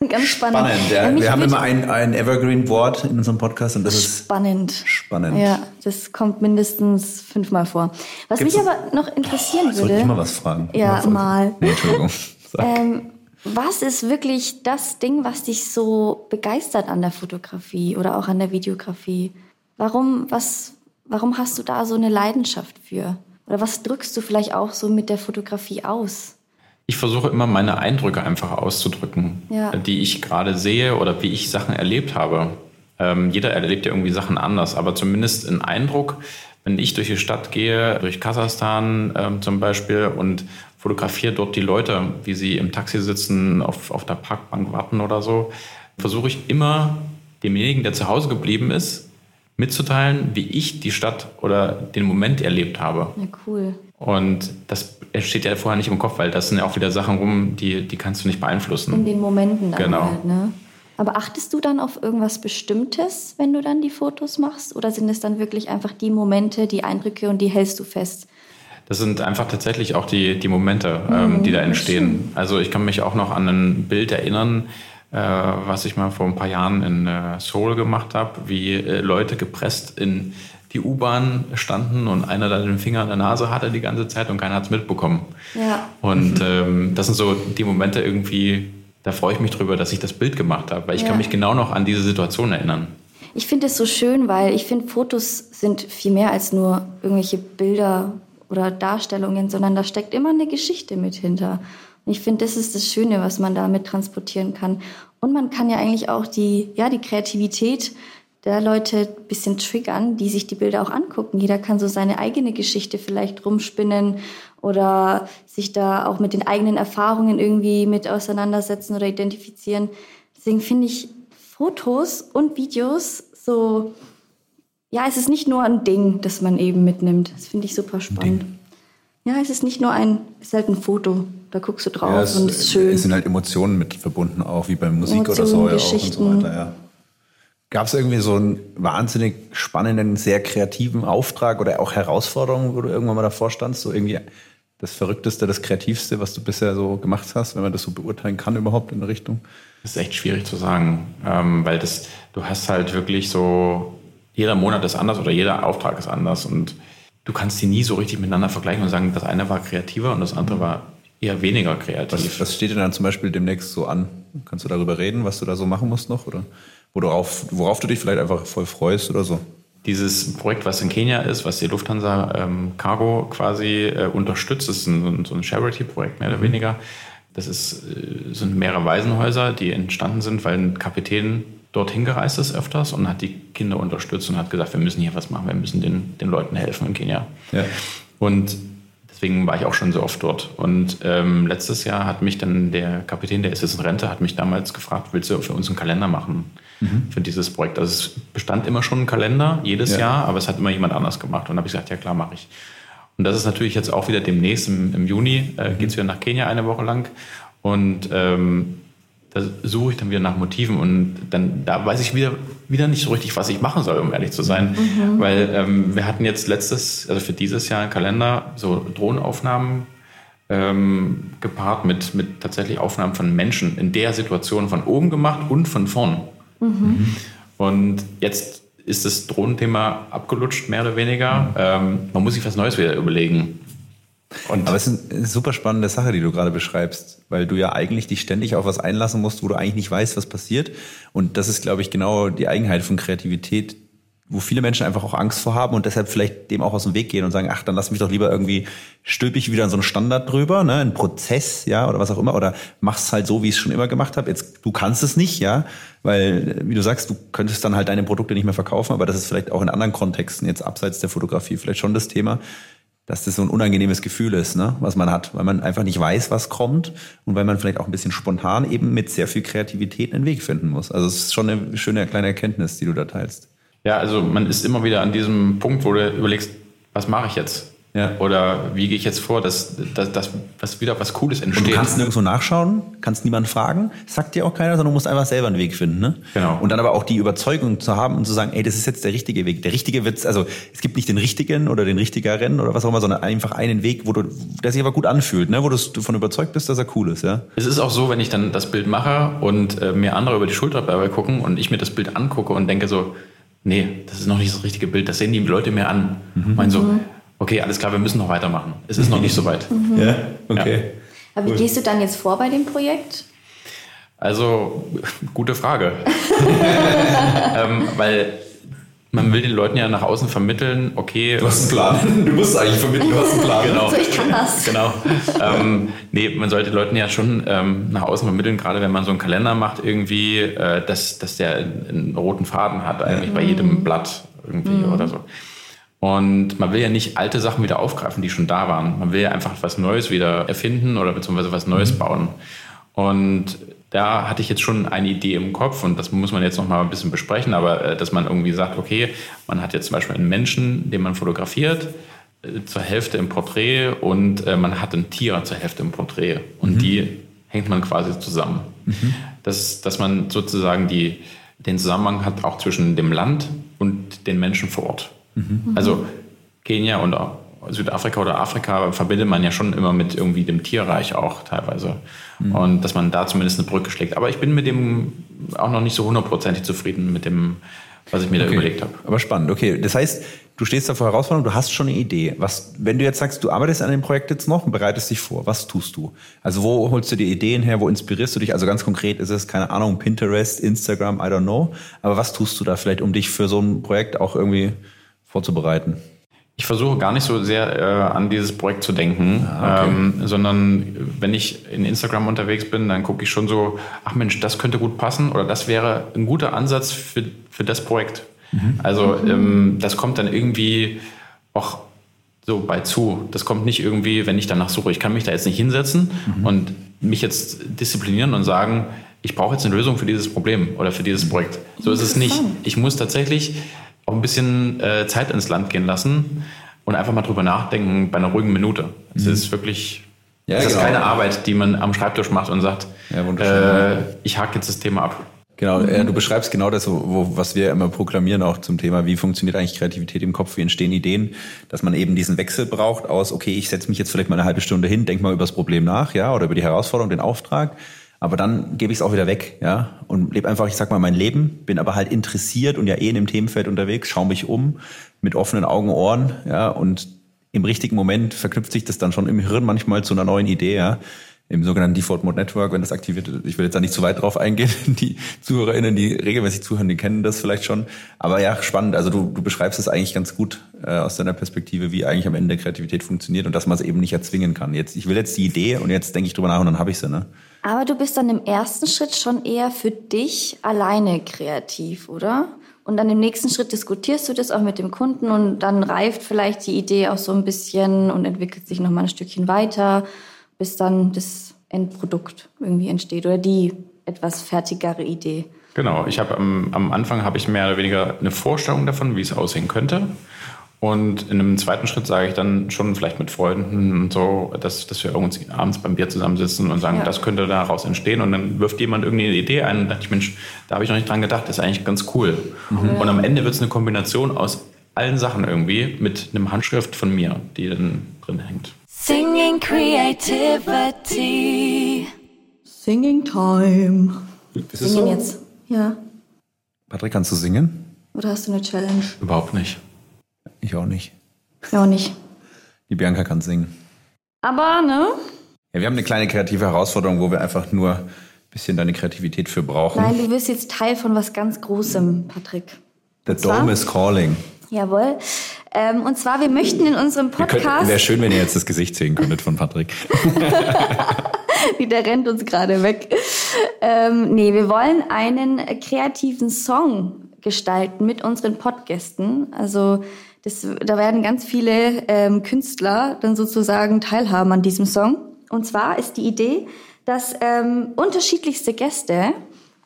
Ganz spannend. Spannend, ja. ja wir haben immer ein, ein Evergreen-Wort in unserem Podcast und das spannend. ist spannend. Ja, das kommt mindestens fünfmal vor. Was Gibt's mich aber noch interessieren oh, würde. Soll ich mal was fragen? Ja, mal. Nee, Entschuldigung. Ähm, was ist wirklich das Ding, was dich so begeistert an der Fotografie oder auch an der Videografie? Warum, was, warum hast du da so eine Leidenschaft für? Oder was drückst du vielleicht auch so mit der Fotografie aus? ich versuche immer meine Eindrücke einfach auszudrücken, Ja. die ich gerade sehe oder wie ich Sachen erlebt habe. Ähm, jeder erlebt ja irgendwie Sachen anders, aber zumindest ein Eindruck, wenn ich durch die Stadt gehe, durch Kasachstan ähm, zum Beispiel und fotografiere dort die Leute, wie sie im Taxi sitzen, auf, auf der Parkbank warten oder so, versuche ich immer demjenigen, der zu Hause geblieben ist, mitzuteilen, wie ich die Stadt oder den Moment erlebt habe. Ja, cool. Und das steht ja vorher nicht im Kopf, weil das sind ja auch wieder Sachen rum, die, die kannst du nicht In beeinflussen. den Momenten dann Genau. halt, ne? Aber achtest du dann auf irgendwas Bestimmtes, wenn du dann die Fotos machst? Oder sind es dann wirklich einfach die Momente, die Eindrücke und die hältst du fest? Das sind einfach tatsächlich auch die, die Momente, ähm, die da entstehen. Also ich kann mich auch noch an ein Bild erinnern, äh, was ich mal vor ein paar Jahren in äh, Seoul gemacht habe, wie äh, Leute gepresst in die U-Bahn standen und einer da den Finger in der Nase hatte die ganze Zeit und keiner hat es mitbekommen. Ja. Und ähm, das sind so die Momente irgendwie, da freue ich mich drüber, dass ich das Bild gemacht habe, weil ich Ja. kann mich genau noch an diese Situation erinnern. Ich finde es so schön, weil ich finde, Fotos sind viel mehr als nur irgendwelche Bilder oder Darstellungen, sondern da steckt immer eine Geschichte mit hinter. Und ich finde, das ist das Schöne, was man damit transportieren kann. Und man kann ja eigentlich auch die, ja, die Kreativität der Leute ein bisschen triggern, die sich die Bilder auch angucken. Jeder kann so seine eigene Geschichte vielleicht rumspinnen oder sich da auch mit den eigenen Erfahrungen irgendwie mit auseinandersetzen oder identifizieren. Deswegen finde ich Fotos und Videos so, ja, es ist nicht nur ein Ding, das man eben mitnimmt. Das finde ich super spannend. Ja, es ist nicht nur ein, es ist halt ein Foto. Da guckst du drauf Ja, es, und es ist schön. es sind halt Emotionen mit verbunden, auch wie bei Musik oder so. Emotionen, Ja, auch und so Geschichten. weiter, ja. Gab es irgendwie so einen wahnsinnig spannenden, sehr kreativen Auftrag oder auch Herausforderungen, wo du irgendwann mal davor standst? So irgendwie das Verrückteste, das Kreativste, was du bisher so gemacht hast, wenn man das so beurteilen kann überhaupt in der Richtung? Das ist echt schwierig zu sagen, ähm, weil das, du hast halt wirklich so, jeder Monat ist anders oder jeder Auftrag ist anders und du kannst die nie so richtig miteinander vergleichen und sagen, das eine war kreativer und das andere war eher weniger kreativ. Was, was steht denn dann zum Beispiel demnächst so an? Kannst du darüber reden, was du da so machen musst noch? Oder worauf, worauf du dich vielleicht einfach voll freust oder so? Dieses Projekt, was in Kenia ist, was die Lufthansa ähm, Cargo quasi äh, unterstützt, ist ein, so ein Charity-Projekt mehr oder weniger. Das ist, äh, sind mehrere Waisenhäuser, die entstanden sind, weil ein Kapitän dorthin gereist ist öfters und hat die Kinder unterstützt und hat gesagt, wir müssen hier was machen, wir müssen den, den Leuten helfen in Kenia. Ja. Und deswegen war ich auch schon so oft dort. Und ähm, letztes Jahr hat mich dann der Kapitän, der ist jetzt in Rente, hat mich damals gefragt, willst du für uns einen Kalender machen für dieses Projekt? Also es bestand immer schon ein Kalender, jedes Ja. Jahr, aber es hat immer jemand anders gemacht. Und da habe ich gesagt, ja klar, mache ich. Und das ist natürlich jetzt auch wieder demnächst im, im Juni, äh, geht es wieder nach Kenia eine Woche lang. Und ähm, da suche ich dann wieder nach Motiven und dann da weiß ich wieder, wieder nicht so richtig, was ich machen soll, um ehrlich zu sein. Weil ähm, wir hatten jetzt letztes, also für dieses Jahr einen Kalender, so Drohnenaufnahmen ähm, gepaart mit, mit tatsächlich Aufnahmen von Menschen in der Situation von oben gemacht und von vorn. Und jetzt ist das Drohnenthema abgelutscht, mehr oder weniger. Ähm, man muss sich was Neues wieder überlegen. Und Aber es ist eine super spannende Sache, die du gerade beschreibst, weil du ja eigentlich dich ständig auf was einlassen musst, wo du eigentlich nicht weißt, was passiert. Und das ist, glaube ich, genau die Eigenheit von Kreativität, wo viele Menschen einfach auch Angst vor haben und deshalb vielleicht dem auch aus dem Weg gehen und sagen, ach, dann lass mich doch lieber irgendwie stülpe ich wieder in so einen Standard drüber, ne, einen Prozess, ja, oder was auch immer, oder mach's halt so, wie ich es schon immer gemacht habe. Jetzt, du kannst es nicht, ja, weil, wie du sagst, du könntest dann halt deine Produkte nicht mehr verkaufen, aber das ist vielleicht auch in anderen Kontexten, jetzt abseits der Fotografie, vielleicht schon das Thema, dass das so ein unangenehmes Gefühl ist, ne, was man hat, weil man einfach nicht weiß, was kommt und weil man vielleicht auch ein bisschen spontan eben mit sehr viel Kreativität einen Weg finden muss. Also es ist schon eine schöne kleine Erkenntnis, die du da teilst. Ja, also man ist immer wieder an diesem Punkt, wo du überlegst, was mache ich jetzt? Ja. Oder wie gehe ich jetzt vor, dass, dass, dass, dass wieder was Cooles Und du entsteht? kannst nirgendwo nachschauen, kannst niemanden fragen, sagt dir auch keiner, sondern du musst einfach selber einen Weg finden. Ne? Genau. Und dann aber auch die Überzeugung zu haben und zu sagen, ey, das ist jetzt der richtige Weg. Der richtige Witz, also es gibt nicht den richtigen oder den richtigeren oder was auch immer, sondern einfach einen Weg, wo du, der sich aber gut anfühlt, ne? wo du davon überzeugt bist, dass er cool ist. Ja? Es ist auch so, wenn ich dann das Bild mache und äh, mir andere über die Schulter dabei gucken und ich mir das Bild angucke und denke so, nee, das ist noch nicht das richtige Bild, das sehen die Leute mir an. Mhm. Meinen so, okay, alles klar, wir müssen noch weitermachen. Es ist noch nicht so weit. ja? Okay. Aber wie gehst du dann jetzt vor bei dem Projekt? Also, gute Frage. ähm, weil Man will den Leuten ja nach außen vermitteln, okay. Du hast einen Plan. Du musst eigentlich vermitteln, du hast einen Plan. Genau. Also ich kann das. Genau. ähm, nee, man sollte den Leuten ja schon ähm, nach außen vermitteln, gerade wenn man so einen Kalender macht, irgendwie, äh, dass, dass der einen roten Faden hat, eigentlich bei jedem Blatt irgendwie oder so. Und man will ja nicht alte Sachen wieder aufgreifen, die schon da waren. Man will ja einfach was Neues wieder erfinden oder beziehungsweise was Neues bauen. Und da hatte ich jetzt schon eine Idee im Kopf und das muss man jetzt noch mal ein bisschen besprechen, aber äh, dass man irgendwie sagt, okay, man hat jetzt zum Beispiel einen Menschen, den man fotografiert, äh, zur Hälfte im Porträt und äh, man hat ein Tier zur Hälfte im Porträt und die hängt man quasi zusammen. Das, dass man sozusagen die, den Zusammenhang hat auch zwischen dem Land und den Menschen vor Ort. Also Kenia und Südafrika oder Afrika verbindet man ja schon immer mit irgendwie dem Tierreich auch teilweise. Und dass man da zumindest eine Brücke schlägt. Aber ich bin mit dem auch noch nicht so hundertprozentig zufrieden mit dem, was ich mir da überlegt habe. Aber spannend, okay. Das heißt, du stehst da vor Herausforderungen, du hast schon eine Idee. Was, wenn du jetzt sagst, du arbeitest an dem Projekt jetzt noch und bereitest dich vor, was tust du? Also wo holst du die Ideen her, wo inspirierst du dich? Also ganz konkret ist es, keine Ahnung, Pinterest, Instagram, I don't know. Aber was tust du da vielleicht, um dich für so ein Projekt auch irgendwie vorzubereiten? Ich versuche gar nicht so sehr äh, an dieses Projekt zu denken, Ah, okay. ähm, sondern wenn ich in Instagram unterwegs bin, dann gucke ich schon so, ach Mensch, das könnte gut passen oder das wäre ein guter Ansatz für, für das Projekt. Mhm. Also ähm, das kommt dann irgendwie auch so bei zu. Das kommt nicht irgendwie, wenn ich danach suche. Ich kann mich da jetzt nicht hinsetzen Mhm. und mich jetzt disziplinieren und sagen, ich brauche jetzt eine Lösung für dieses Problem oder für dieses Projekt. So ist es nicht. Ich muss tatsächlich auch ein bisschen äh, Zeit ins Land gehen lassen und einfach mal drüber nachdenken bei einer ruhigen Minute. Es ist wirklich, Mhm. Ja, es ist genau. keine Arbeit, die man am Schreibtisch macht und sagt, Ja, äh, ich hake jetzt das Thema ab. Genau, äh, du beschreibst genau das, wo, was wir immer proklamieren auch zum Thema, wie funktioniert eigentlich Kreativität im Kopf, wie entstehen Ideen, dass man eben diesen Wechsel braucht aus, okay, ich setze mich jetzt vielleicht mal eine halbe Stunde hin, denk mal über das Problem nach, ja, oder über die Herausforderung, den Auftrag, aber dann gebe ich es auch wieder weg, ja, und lebe einfach, ich sag mal, mein Leben, bin aber halt interessiert und ja eh in dem Themenfeld unterwegs, schaue mich um mit offenen Augen, Ohren, ja, und im richtigen Moment verknüpft sich das dann schon im Hirn manchmal zu einer neuen Idee, ja. Im sogenannten Default Mode Network, wenn das aktiviert ist. Ich will jetzt da nicht zu weit drauf eingehen. Die ZuhörerInnen, die regelmäßig zuhören, die kennen das vielleicht schon. Aber ja, spannend. Also du, du beschreibst es eigentlich ganz gut äh, aus deiner Perspektive, wie eigentlich am Ende Kreativität funktioniert und dass man es eben nicht erzwingen kann. Jetzt, ich will jetzt die Idee und jetzt denke ich drüber nach und dann habe ich sie, ne? Aber du bist dann im ersten Schritt schon eher für dich alleine kreativ, oder? Und dann im nächsten Schritt diskutierst du das auch mit dem Kunden und dann reift vielleicht die Idee auch so ein bisschen und entwickelt sich nochmal ein Stückchen weiter, bis dann das Endprodukt irgendwie entsteht oder die etwas fertigere Idee. Genau, ich habe am, am Anfang habe ich mehr oder weniger eine Vorstellung davon, wie es aussehen könnte. Und in einem zweiten Schritt sage ich dann schon vielleicht mit Freunden und so, dass, dass wir uns abends beim Bier zusammensitzen und sagen, Ja. das könnte daraus entstehen. Und dann wirft jemand irgendwie eine Idee ein und dachte ich, Mensch, da habe ich noch nicht dran gedacht, das ist eigentlich ganz cool. Und am Ende wird es eine Kombination aus allen Sachen irgendwie mit einem Handschrift von mir, die dann drin hängt. Singing creativity. Singing Time. Ist es Singen so? jetzt. Ja. Patrick, kannst du singen? Oder hast du eine Challenge? Überhaupt nicht. Ich auch nicht. Ja, auch nicht. Die Bianca kann singen. Aber, ne? Ja, wir haben eine kleine kreative Herausforderung, wo wir einfach nur ein bisschen deine Kreativität für brauchen. Nein, du wirst jetzt Teil von was ganz Großem, Patrick. The? Dome is calling. Jawohl. Ähm, und zwar, wir möchten in unserem Podcast. Wäre schön, wenn ihr jetzt das Gesicht sehen könntet von Patrick. Der rennt uns gerade weg. Ähm, nee, wir wollen einen kreativen Song gestalten mit unseren Podgästen. Also das, da werden ganz viele ähm, Künstler dann sozusagen teilhaben an diesem Song. Und zwar ist die Idee, dass ähm, unterschiedlichste Gäste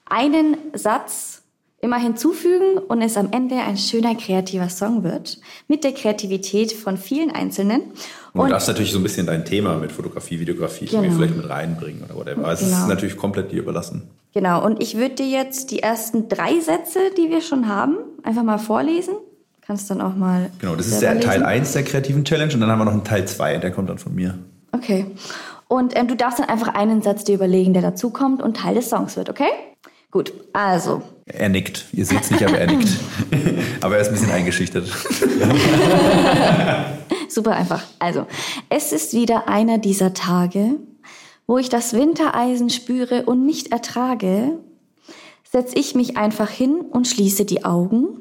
einen Satz immer hinzufügen und es am Ende ein schöner kreativer Song wird mit der Kreativität von vielen Einzelnen. Und du darfst natürlich so ein bisschen dein Thema mit Fotografie, Videografie Genau. irgendwie vielleicht mit reinbringen oder whatever. Also es Genau. ist natürlich komplett dir überlassen. Genau, und ich würde dir jetzt die ersten drei Sätze, die wir schon haben, einfach mal vorlesen. Kannst dann auch mal. Genau, das ist der Teil lesen. 1 der kreativen Challenge und dann haben wir noch einen Teil 2, der kommt dann von mir. Okay. Und ähm, du darfst dann einfach einen Satz dir überlegen, der dazukommt und Teil des Songs wird, okay? Gut, also. Er nickt. Ihr seht es nicht, aber er nickt. aber er ist ein bisschen eingeschüchtert. Super einfach. Also, es ist wieder einer dieser Tage, wo ich das Wintereisen spüre und nicht ertrage. Setz ich mich einfach hin und schließe die Augen,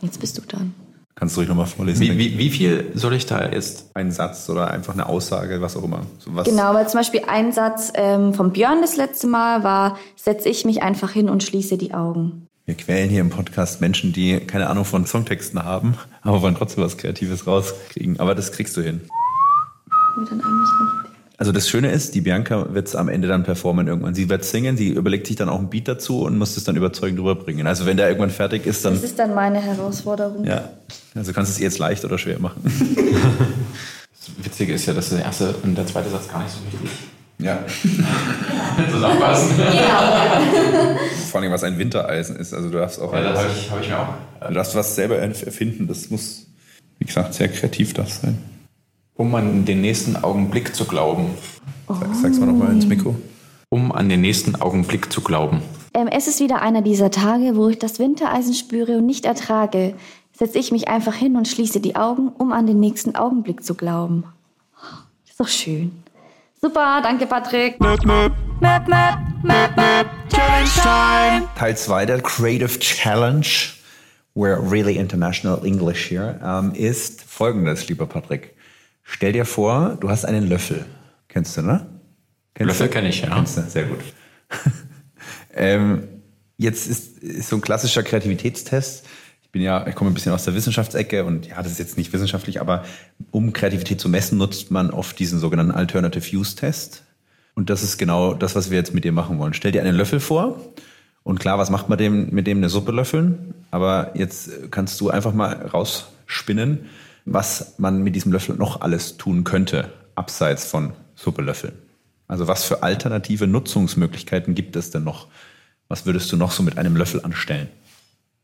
Jetzt bist du dran. Kannst du ruhig nochmal vorlesen? Wie, wie, wie viel soll ich da jetzt? Ein Satz oder einfach eine Aussage, was auch immer. So was Genau, weil zum Beispiel ein Satz ähm, vom Björn das letzte Mal war, setze ich mich einfach hin und schließe die Augen. Wir quälen hier im Podcast Menschen, die keine Ahnung von Songtexten haben, aber wollen trotzdem was Kreatives rauskriegen. Aber das kriegst du hin. Also das Schöne ist, die Bianca wird es am Ende dann performen irgendwann. Sie wird singen, sie überlegt sich dann auch ein Beat dazu und muss es dann überzeugend rüberbringen. Also wenn der irgendwann fertig ist, dann Das ist dann meine Herausforderung. ja. Also kannst du es ihr jetzt leicht oder schwer machen. Das Witzige ist ja, dass der erste und der zweite Satz gar nicht so wichtig Ja. zusammenpassen. Vor allem was ein Wintereisen ist. Also du darfst auch Ja, das habe ich, hab ich mir auch. du darfst was selber erfinden. Das muss, wie gesagt, sehr kreativ darf sein. Um an den nächsten Augenblick zu glauben. Sag, sag's mal nochmal ins Mikro. Um an den nächsten Augenblick zu glauben. Ähm, es ist wieder einer dieser Tage, wo ich das Wintereisen spüre und nicht ertrage. Setze ich mich einfach hin und schließe die Augen, um an den nächsten Augenblick zu glauben. Ist doch schön. Super, danke Patrick. Möp, möp, möp, möp, möp. Challenge time. Teil 2 der Creative Challenge, we're really international English here, ähm, ist folgendes, lieber Patrick. Stell dir vor, du hast einen Löffel. Kennst du, ne? Kennst Löffel du? kenn ich, ja. Kennst du, sehr gut. ähm, jetzt ist, ist so ein klassischer Kreativitätstest. Ich bin ja, ich komme ein bisschen aus der Wissenschaftsecke und ja, das ist jetzt nicht wissenschaftlich, aber um Kreativität zu messen, nutzt man oft diesen sogenannten Alternative Use Test. Und das ist genau das, was wir jetzt mit dir machen wollen. Stell dir einen Löffel vor und klar, was macht man dem, mit dem eine Suppe löffeln? Aber jetzt kannst du einfach mal rausspinnen, was man mit diesem Löffel noch alles tun könnte, abseits von Suppe löffeln. Also was für alternative Nutzungsmöglichkeiten gibt es denn noch? Was würdest du noch so mit einem Löffel anstellen?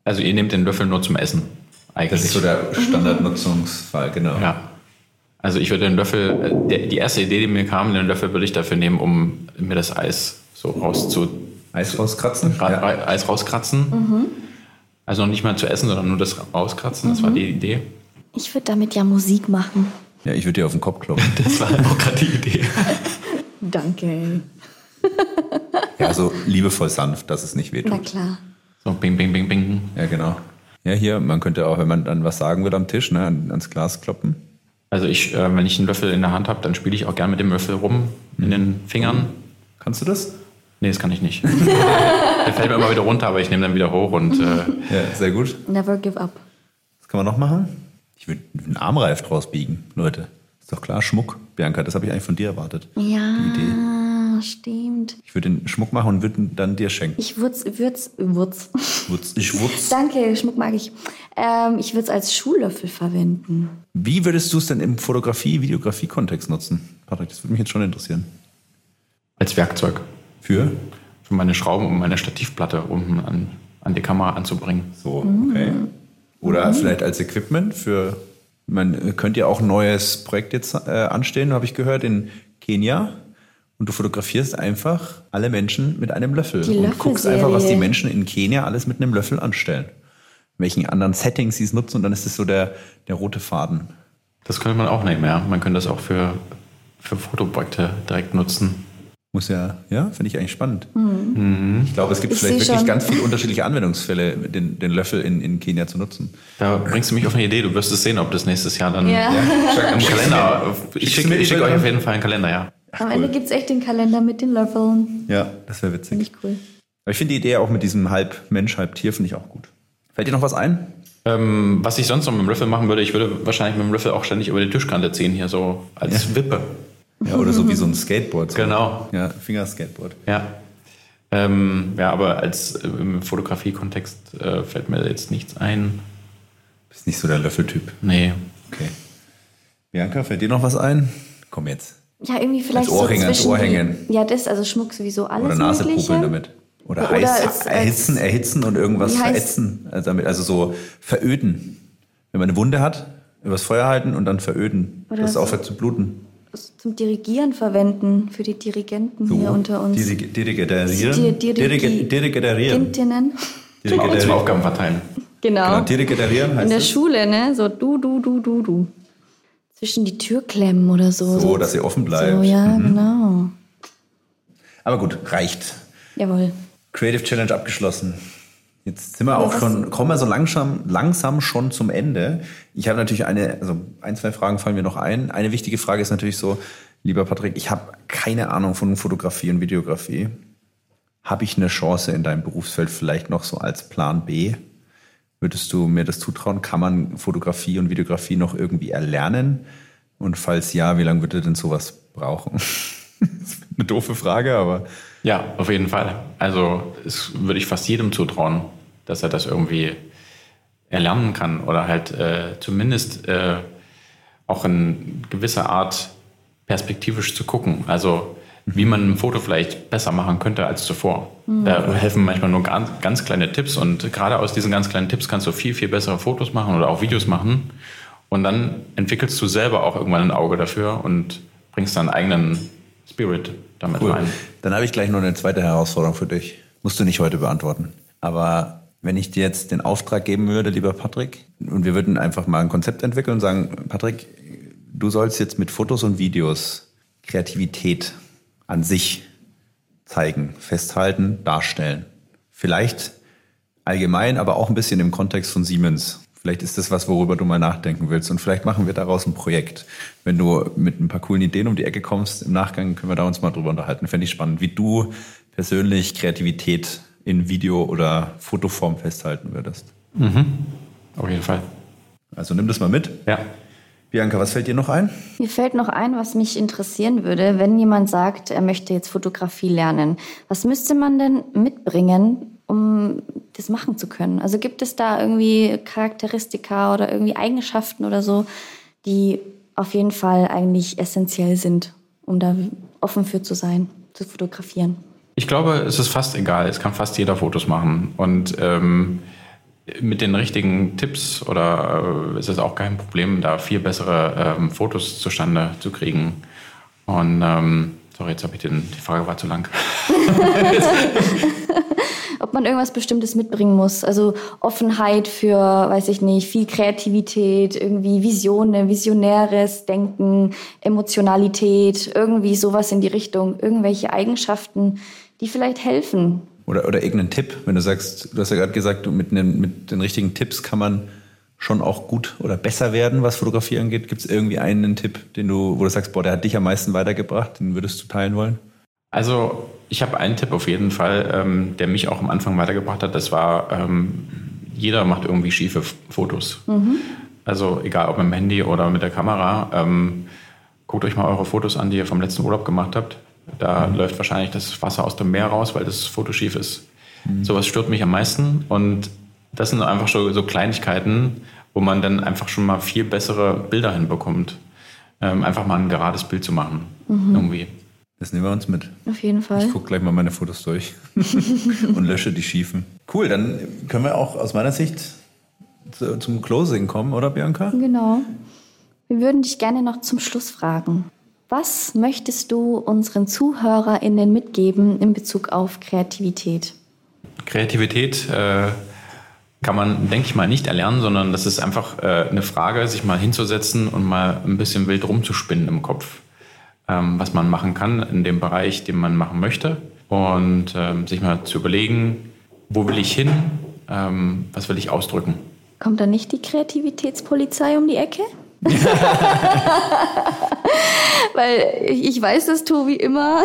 Also ihr nehmt den Löffel nur zum Essen. Eigentlich. Das ist so der Standardnutzungsfall, genau. Ja. Also ich würde den Löffel, äh, der, die erste Idee, die mir kam, den Löffel würde ich dafür nehmen, um mir das Eis so rauszu, Eis rauskratzen? ra, Ja. Eis rauskratzen. Also noch nicht mal zu essen, sondern nur das rauskratzen. Das war die Idee. Ich würde damit ja Musik machen. ja, ich würde dir auf den Kopf klopfen. Das war auch gerade die Idee. Danke. ja, so liebevoll sanft, dass es nicht Na wehtut. klar. So, bing, bing, bing, bing. Ja, genau. Ja, hier, man könnte auch, wenn man dann was sagen will am Tisch, ne, an- ans Glas kloppen. Also ich, äh, wenn ich einen Löffel in der Hand habe, dann spiele ich auch gern mit dem Löffel rum in den Fingern. Kannst du das? Nee, das kann ich nicht. Der fällt mir immer wieder runter, aber ich nehme dann wieder hoch und äh, Ja, sehr gut. Never give up. Was kann man noch machen? Ich würde einen Armreif draus biegen, Leute. Ist doch klar, Schmuck. Bianca, das habe ich eigentlich von dir erwartet. Ja, Die Idee. stimmt. Ich würde den Schmuck machen und würde ihn dann dir schenken. Ich würd's, würd's, würd's. Wutz, ich wutz. Danke, Schmuck mag ich. Ähm, ich würde es als Schuhlöffel verwenden. Wie würdest du es denn im Fotografie-, Videografie-Kontext nutzen? Patrick, das würde mich jetzt schon interessieren. als Werkzeug Für? für meine Schrauben, um meine Stativplatte unten an, an die Kamera anzubringen. So, okay. Oder vielleicht als Equipment für, man könnte ja auch ein neues Projekt jetzt äh, anstehen, habe ich gehört, in Kenia. Und du fotografierst einfach alle Menschen mit einem Löffel. Die und guckst einfach, was die. Menschen in Kenia alles mit einem Löffel anstellen. In welchen anderen Settings sie es nutzen und dann ist es so der, der rote Faden. Das könnte man auch nehmen, ja. Man könnte das auch für, für Fotoprojekte direkt nutzen. Muss ja, ja, finde ich eigentlich spannend. Ich glaube, es gibt Ich vielleicht wirklich schon. ganz viele unterschiedliche Anwendungsfälle, den, den Löffel in, in Kenia zu nutzen. Da bringst du mich auf eine Idee. Du wirst es sehen, ob das nächstes Jahr dann Ja. im Kalender. Ich schicke Bilder? euch auf jeden Fall einen Kalender, ja. Am Ende gibt es echt den Kalender mit den Löffeln. Ja, das wäre witzig. Finde ich cool. Aber ich finde die Idee auch mit diesem halb Mensch, halb Tier, finde ich auch gut. Fällt dir noch was ein? Ähm, was ich sonst noch mit dem Löffel machen würde, ich würde wahrscheinlich mit dem Löffel auch ständig über die Tischkante ziehen, hier so als Wippe. Ja, oder so wie so ein Skateboard. So. Genau. Ja, Fingerskateboard. Ja. Ähm, ja, aber als äh, im Fotografie-Kontext äh, fällt mir jetzt nichts ein. Bist nicht so der Löffeltyp. Nee. Okay. Bianca, fällt dir noch was ein? Komm jetzt. Ja, irgendwie vielleicht Als Ohrringe so ans zwischen Ohr die- hängen. Ja, das, also Schmuck sowieso alles Oder Nase Mögliche. popeln damit. Oder, Oder heiß, als- als- erhitzen, erhitzen und irgendwas verätzen. Also, damit, also so veröden. Wenn man eine Wunde hat, übers Feuer halten und dann veröden. Oder dass es so- aufhört zu bluten. Zum Dirigieren verwenden für die Dirigenten hier unter uns. Dirig- Dirigieren. Die- Dirigi-. Zum Dirigieren. Aufgaben verteilen. Genau. Genau, Dirigieren heißt In der es. Schule, ne? So du, du, du, du, du. Zwischen die Türklemmen oder so. So, dass sie offen bleibt. So, ja, Mhm. genau. Aber gut, reicht. Jawohl. Creative Challenge abgeschlossen. Jetzt sind wir auch schon, kommen wir so langsam, langsam schon zum Ende. Ich habe natürlich eine, also ein, zwei Fragen fallen mir noch ein. Eine wichtige Frage ist natürlich so, lieber Patrick, ich habe keine Ahnung von Fotografie und Videografie. Habe ich eine Chance in deinem Berufsfeld vielleicht noch so als Plan B? Würdest du mir das zutrauen? Kann man Fotografie und Videografie noch irgendwie erlernen? Und falls ja, wie lange würde denn sowas brauchen? eine doofe Frage, aber. Ja, auf jeden Fall. Also, es würde ich fast jedem zutrauen, dass er das irgendwie erlernen kann oder halt äh, zumindest äh, auch in gewisser Art perspektivisch zu gucken. Also, wie man ein Foto vielleicht besser machen könnte als zuvor. Mhm. Da helfen manchmal nur ganz, ganz kleine Tipps und gerade aus diesen ganz kleinen Tipps kannst du viel, viel bessere Fotos machen oder auch Videos machen. Und dann entwickelst du selber auch irgendwann ein Auge dafür und bringst deinen eigenen Spirit damit cool. rein. Dann habe ich gleich noch eine zweite Herausforderung für dich. Musst du nicht heute beantworten. Aber wenn ich dir jetzt den Auftrag geben würde, lieber Patrick, und wir würden einfach mal ein Konzept entwickeln und sagen, Patrick, du sollst jetzt mit Fotos und Videos Kreativität an sich zeigen, festhalten, darstellen. Vielleicht allgemein, aber auch ein bisschen im Kontext von Siemens. Vielleicht ist das was, worüber du mal nachdenken willst. Und vielleicht machen wir daraus ein Projekt. Wenn du mit ein paar coolen Ideen um die Ecke kommst, im Nachgang können wir da uns mal drüber unterhalten. Fände ich spannend, wie du persönlich Kreativität in Video- oder Fotoform festhalten würdest. Mhm. Auf jeden Fall. Also nimm das mal mit. Ja. Bianca, was fällt dir noch ein? Mir fällt noch ein, was mich interessieren würde, wenn jemand sagt, er möchte jetzt Fotografie lernen. Was müsste man denn mitbringen, um das machen zu können? Also gibt es da irgendwie Charakteristika oder irgendwie Eigenschaften oder so, die auf jeden Fall eigentlich essentiell sind, um da offen für zu sein, zu fotografieren? Ich glaube, es ist fast egal. Es kann fast jeder Fotos machen. Und ähm, mit den richtigen Tipps oder äh, ist es auch kein Problem, da viel bessere ähm, Fotos zustande zu kriegen. Und ähm, sorry, jetzt habe ich den, die Frage war zu lang. Ob man irgendwas Bestimmtes mitbringen muss. Also Offenheit für, weiß ich nicht, viel Kreativität, irgendwie Visionen, visionäres Denken, Emotionalität, irgendwie sowas in die Richtung, irgendwelche Eigenschaften, die vielleicht helfen, oder, oder irgendeinen Tipp, wenn du sagst, du hast ja gerade gesagt, mit, den, mit den richtigen Tipps kann man schon auch gut oder besser werden, was Fotografie angeht. Gibt es irgendwie einen Tipp, den du, wo du sagst, boah, der hat dich am meisten weitergebracht, den würdest du teilen wollen? Also ich habe einen Tipp auf jeden Fall, ähm, der mich auch am Anfang weitergebracht hat. Das war, ähm, jeder macht irgendwie schiefe Fotos. Mhm. Also egal ob mit dem Handy oder mit der Kamera. Ähm, guckt euch mal eure Fotos an, die ihr vom letzten Urlaub gemacht habt. Da mhm. läuft wahrscheinlich das Wasser aus dem Meer raus, weil das Foto schief ist. Mhm. Sowas stört mich am meisten. Und das sind einfach so, so Kleinigkeiten, wo man dann einfach schon mal viel bessere Bilder hinbekommt. Ähm, einfach mal ein gerades Bild zu machen. Mhm. Irgendwie. Das nehmen wir uns mit. Auf jeden Fall. Ich gucke gleich mal meine Fotos durch und lösche die schiefen. Cool, dann können wir auch aus meiner Sicht zum Closing kommen, oder Bianca? Genau. Wir würden dich gerne noch zum Schluss fragen. Was möchtest du unseren ZuhörerInnen mitgeben in Bezug auf Kreativität? Kreativität äh, kann man, denke ich mal, nicht erlernen, sondern das ist einfach äh, eine Frage, sich mal hinzusetzen und mal ein bisschen wild rumzuspinnen im Kopf, was man machen kann in dem Bereich, den man machen möchte. Und ähm, sich mal zu überlegen, wo will ich hin, ähm, was will ich ausdrücken. Kommt da nicht die Kreativitätspolizei um die Ecke? Weil ich weiß, dass Tobi immer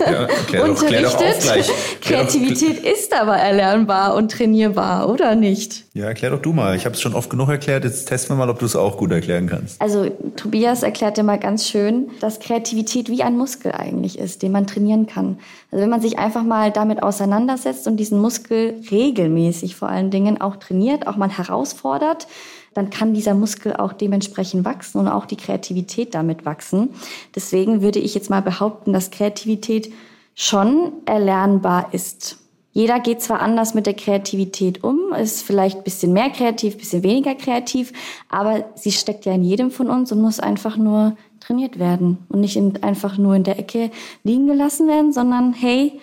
ja, unterrichtet. Kreativität ist aber erlernbar und trainierbar, oder nicht? Ja, erklär doch du mal. Ich habe es schon oft genug erklärt. Jetzt testen wir mal, ob du es auch gut erklären kannst. Also Tobias erklärte mal ganz schön, dass Kreativität wie ein Muskel eigentlich ist, den man trainieren kann. Also wenn man sich einfach mal damit auseinandersetzt und diesen Muskel regelmäßig vor allen Dingen auch trainiert, auch mal herausfordert, dann kann dieser Muskel auch dementsprechend wachsen und auch die Kreativität damit wachsen. Deswegen würde ich jetzt mal behaupten, dass Kreativität schon erlernbar ist. Jeder geht zwar anders mit der Kreativität um, ist vielleicht ein bisschen mehr kreativ, ein bisschen weniger kreativ, aber sie steckt ja in jedem von uns und muss einfach nur trainiert werden und nicht in, einfach nur in der Ecke liegen gelassen werden, sondern hey,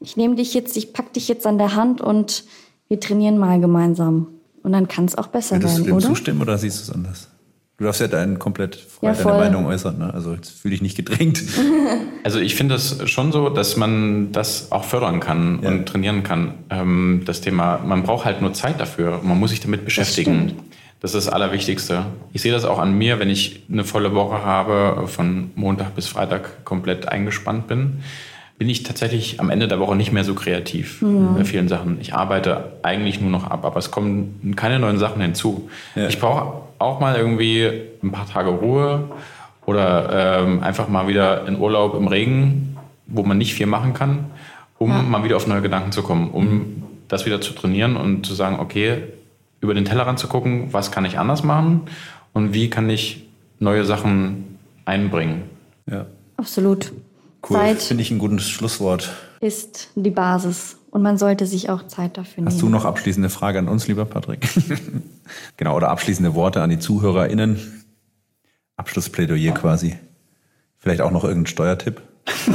ich nehme dich jetzt, ich pack dich jetzt an der Hand und wir trainieren mal gemeinsam. Und dann kann es auch besser Würdest werden, du dem oder? zustimmen oder siehst du es anders? Du darfst ja dein komplett frei ja, deine Meinung äußern. Ne? Also jetzt fühle ich nicht gedrängt. Also ich finde es schon so, dass man das auch fördern kann ja. und trainieren kann. Ähm, das Thema, man braucht halt nur Zeit dafür. Man muss sich damit beschäftigen. Das, das ist das Allerwichtigste. Ich sehe das auch an mir, wenn ich eine volle Woche habe, von Montag bis Freitag komplett eingespannt bin bin ich tatsächlich am Ende der Woche nicht mehr so kreativ mhm. bei vielen Sachen. Ich arbeite eigentlich nur noch ab, aber es kommen keine neuen Sachen hinzu. Ja. Ich brauche auch mal irgendwie ein paar Tage Ruhe oder ähm, einfach mal wieder in Urlaub im Regen, wo man nicht viel machen kann, um ja. mal wieder auf neue Gedanken zu kommen, um mhm. das wieder zu trainieren und zu sagen, okay, über den Tellerrand zu gucken, was kann ich anders machen und wie kann ich neue Sachen einbringen. Ja. Absolut. Cool, Zeit finde ich ein gutes Schlusswort. Ist die Basis und man sollte sich auch Zeit dafür nehmen. Hast du noch abschließende Frage an uns, lieber Patrick? genau, oder abschließende Worte an die ZuhörerInnen? Abschlussplädoyer quasi. Vielleicht auch noch irgendein Steuertipp?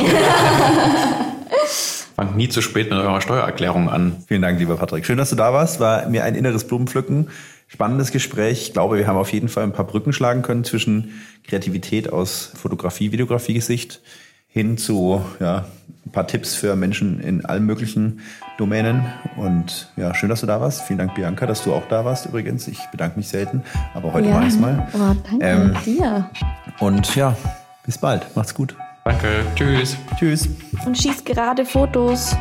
Fangt nie zu spät mit eurer Steuererklärung an. Vielen Dank, lieber Patrick. Schön, dass du da warst. War mir ein inneres Blumenpflücken. Spannendes Gespräch. Ich glaube, wir haben auf jeden Fall ein paar Brücken schlagen können zwischen Kreativität aus Fotografie, Videografie-Gesicht hin zu ja, ein paar Tipps für Menschen in allen möglichen Domänen. Und ja, schön, dass du da warst. Vielen Dank, Bianca, dass du auch da warst übrigens. Ich bedanke mich selten, aber heute ja. mache ich mal. Oh, danke ähm, dir. Und ja, bis bald. Macht's gut. Danke. Tschüss. Tschüss. Und schieß gerade Fotos.